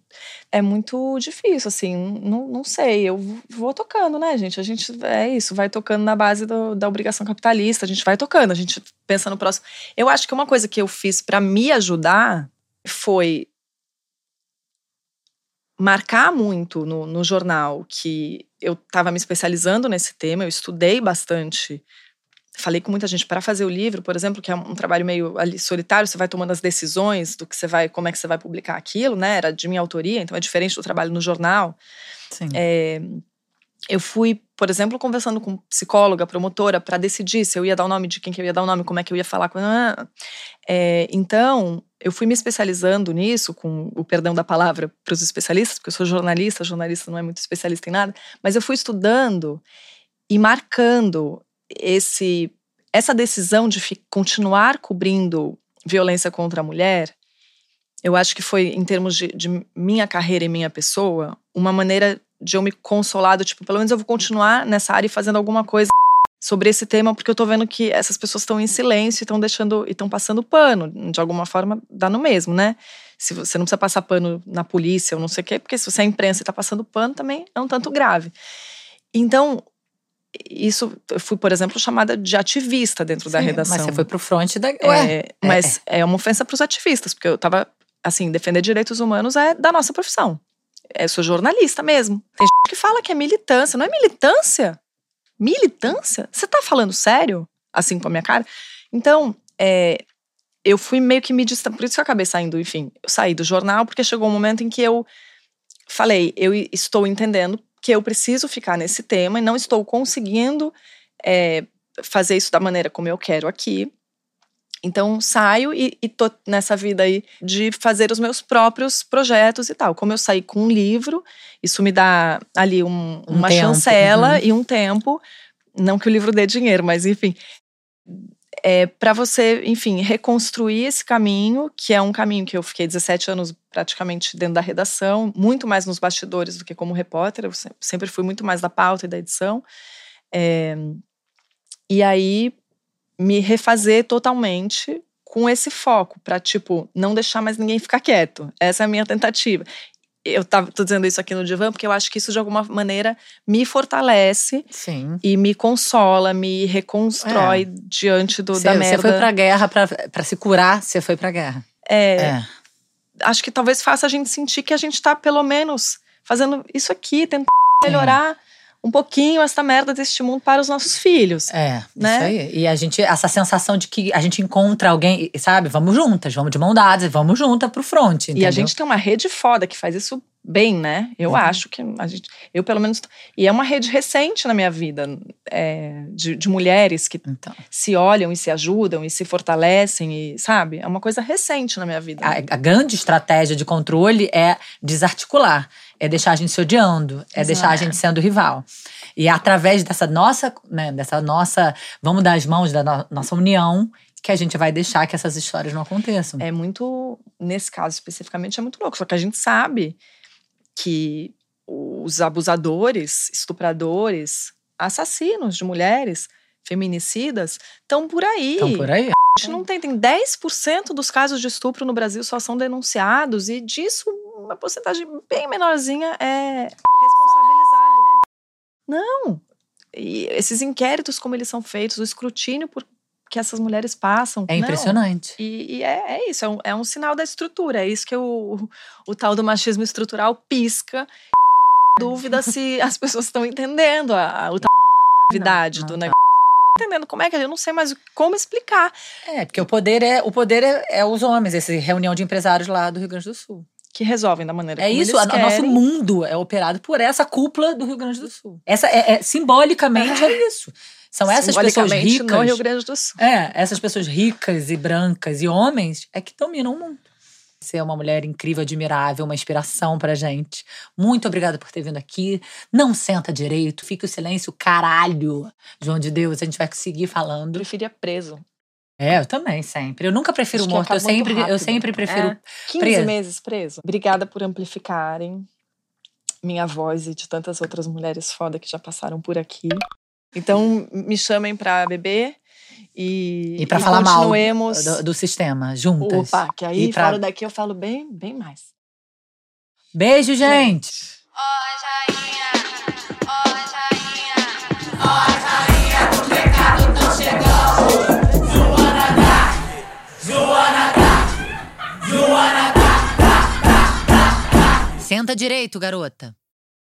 é muito difícil, assim, não, não sei. Eu vou tocando, né, gente? A gente é isso, vai tocando na base do, da obrigação capitalista, a gente vai tocando, a gente pensa no próximo. Eu acho que uma coisa que eu fiz para me ajudar foi marcar muito no, no jornal que eu estava me especializando nesse tema, eu estudei bastante falei com muita gente para fazer o livro, por exemplo, que é um trabalho meio ali solitário, você vai tomando as decisões do que você vai, como é que você vai publicar aquilo, né? Era de minha autoria, então é diferente do trabalho no jornal. Sim. É, eu fui, por exemplo, conversando com psicóloga, promotora, para decidir se eu ia dar o nome de quem que eu ia dar o nome, como é que eu ia falar com. É, então, eu fui me especializando nisso, com o perdão da palavra para os especialistas, porque eu sou jornalista, jornalista não é muito especialista em nada, mas eu fui estudando e marcando esse essa decisão de continuar cobrindo violência contra a mulher, eu acho que foi, em termos de, de, minha carreira e minha pessoa, uma maneira de eu me consolar, do tipo, pelo menos eu vou continuar nessa área e fazendo alguma coisa sobre esse tema, porque eu tô vendo que essas pessoas estão em silêncio e estão deixando, e estão passando pano. De alguma forma, dá no mesmo, né? Se você não precisa passar pano na polícia ou não sei o quê, porque se você é imprensa e tá passando pano, também é um tanto grave. Então, isso eu fui, por exemplo, chamada de ativista dentro Sim, da redação. Mas você foi pro front da. Ué, é, mas é. é uma ofensa para os ativistas, porque eu tava assim, defender direitos humanos é da nossa profissão. Eu sou jornalista mesmo. Tem gente que fala que é militância, não é militância? Militância? Você tá falando sério? Assim com a minha cara? Então, é, eu fui meio que me distanciando. Por isso que eu acabei saindo, enfim, eu saí do jornal, porque chegou um momento em que eu falei, eu estou entendendo que eu preciso ficar nesse tema e não estou conseguindo é, fazer isso da maneira como eu quero aqui. Então saio e, e tô nessa vida aí de fazer os meus próprios projetos e tal. Como eu saí com um livro, isso me dá ali um, um uma tempo, chancela uhum. e um tempo. Não que o livro dê dinheiro, mas enfim. É, para você, enfim, reconstruir esse caminho, que é um caminho que eu fiquei 17 anos praticamente dentro da redação, muito mais nos bastidores do que como repórter, eu sempre fui muito mais da pauta e da edição. É, e aí, me refazer totalmente com esse foco para tipo não deixar mais ninguém ficar quieto. Essa é a minha tentativa. Eu tava, tô dizendo isso aqui no divã porque eu acho que isso de alguma maneira me fortalece Sim. e me consola, me reconstrói é. diante do, cê, da merda. Você foi pra guerra para se curar, você foi pra guerra. É, é. Acho que talvez faça a gente sentir que a gente tá pelo menos fazendo isso aqui, tentando melhorar um pouquinho essa merda deste mundo para os nossos filhos. É, né? isso aí. E a gente, essa sensação de que a gente encontra alguém, sabe? Vamos juntas, vamos de mão dadas, vamos juntas pro front. Entendeu? E a gente tem uma rede foda que faz isso bem, né? Eu uhum. acho que a gente, eu pelo menos, e é uma rede recente na minha vida é, de, de, mulheres que então. se olham e se ajudam e se fortalecem e sabe, é uma coisa recente na minha vida. A, a grande estratégia de controle é desarticular é deixar a gente se odiando, é Exato. deixar a gente sendo rival. E é através dessa nossa, né, dessa nossa, vamos dar as mãos da no, nossa união, que a gente vai deixar que essas histórias não aconteçam. É muito, nesse caso especificamente, é muito louco. Só que a gente sabe que os abusadores, estupradores, assassinos de mulheres, feminicidas, estão por aí. Estão por aí. A gente não tem, tem 10% dos casos de estupro no Brasil só são denunciados e disso uma porcentagem bem menorzinha é responsabilizado. Não! E esses inquéritos, como eles são feitos, o escrutínio por que essas mulheres passam. É impressionante. E, e é, é, isso, é um, é um, sinal da estrutura. É isso que o, o, o tal do machismo estrutural pisca. Dúvida se as pessoas estão entendendo a, a, o tamanho da gravidade não, não do tá. negócio entendendo como é que eu não sei mais como explicar. É, porque o poder é o poder é, é os homens, essa reunião de empresários lá do Rio Grande do Sul que resolvem da maneira é isso. É isso, o nosso mundo é operado por essa cúpula do Rio Grande do Sul. Essa é, é simbolicamente é isso. São essas pessoas ricas no Rio Grande do Sul. É, essas pessoas ricas e brancas e homens é que dominam o mundo. Você é uma mulher incrível, admirável, uma inspiração pra gente. Muito obrigada por ter vindo aqui. Não senta direito, fique o silêncio, caralho. João de Deus, a gente vai seguir falando. Eu preferia preso. É, eu também, sempre. Eu nunca prefiro Acho morto, eu sempre, eu sempre prefiro é. 15 preso. meses preso. Obrigada por amplificarem minha voz e de tantas outras mulheres foda que já passaram por aqui. Então, me chamem pra beber e, e para falar mal do, do, sistema, juntas. Opa, que aí pra... fora daqui eu falo bem, bem mais. Beijo, gente. gente. Senta direito, garota.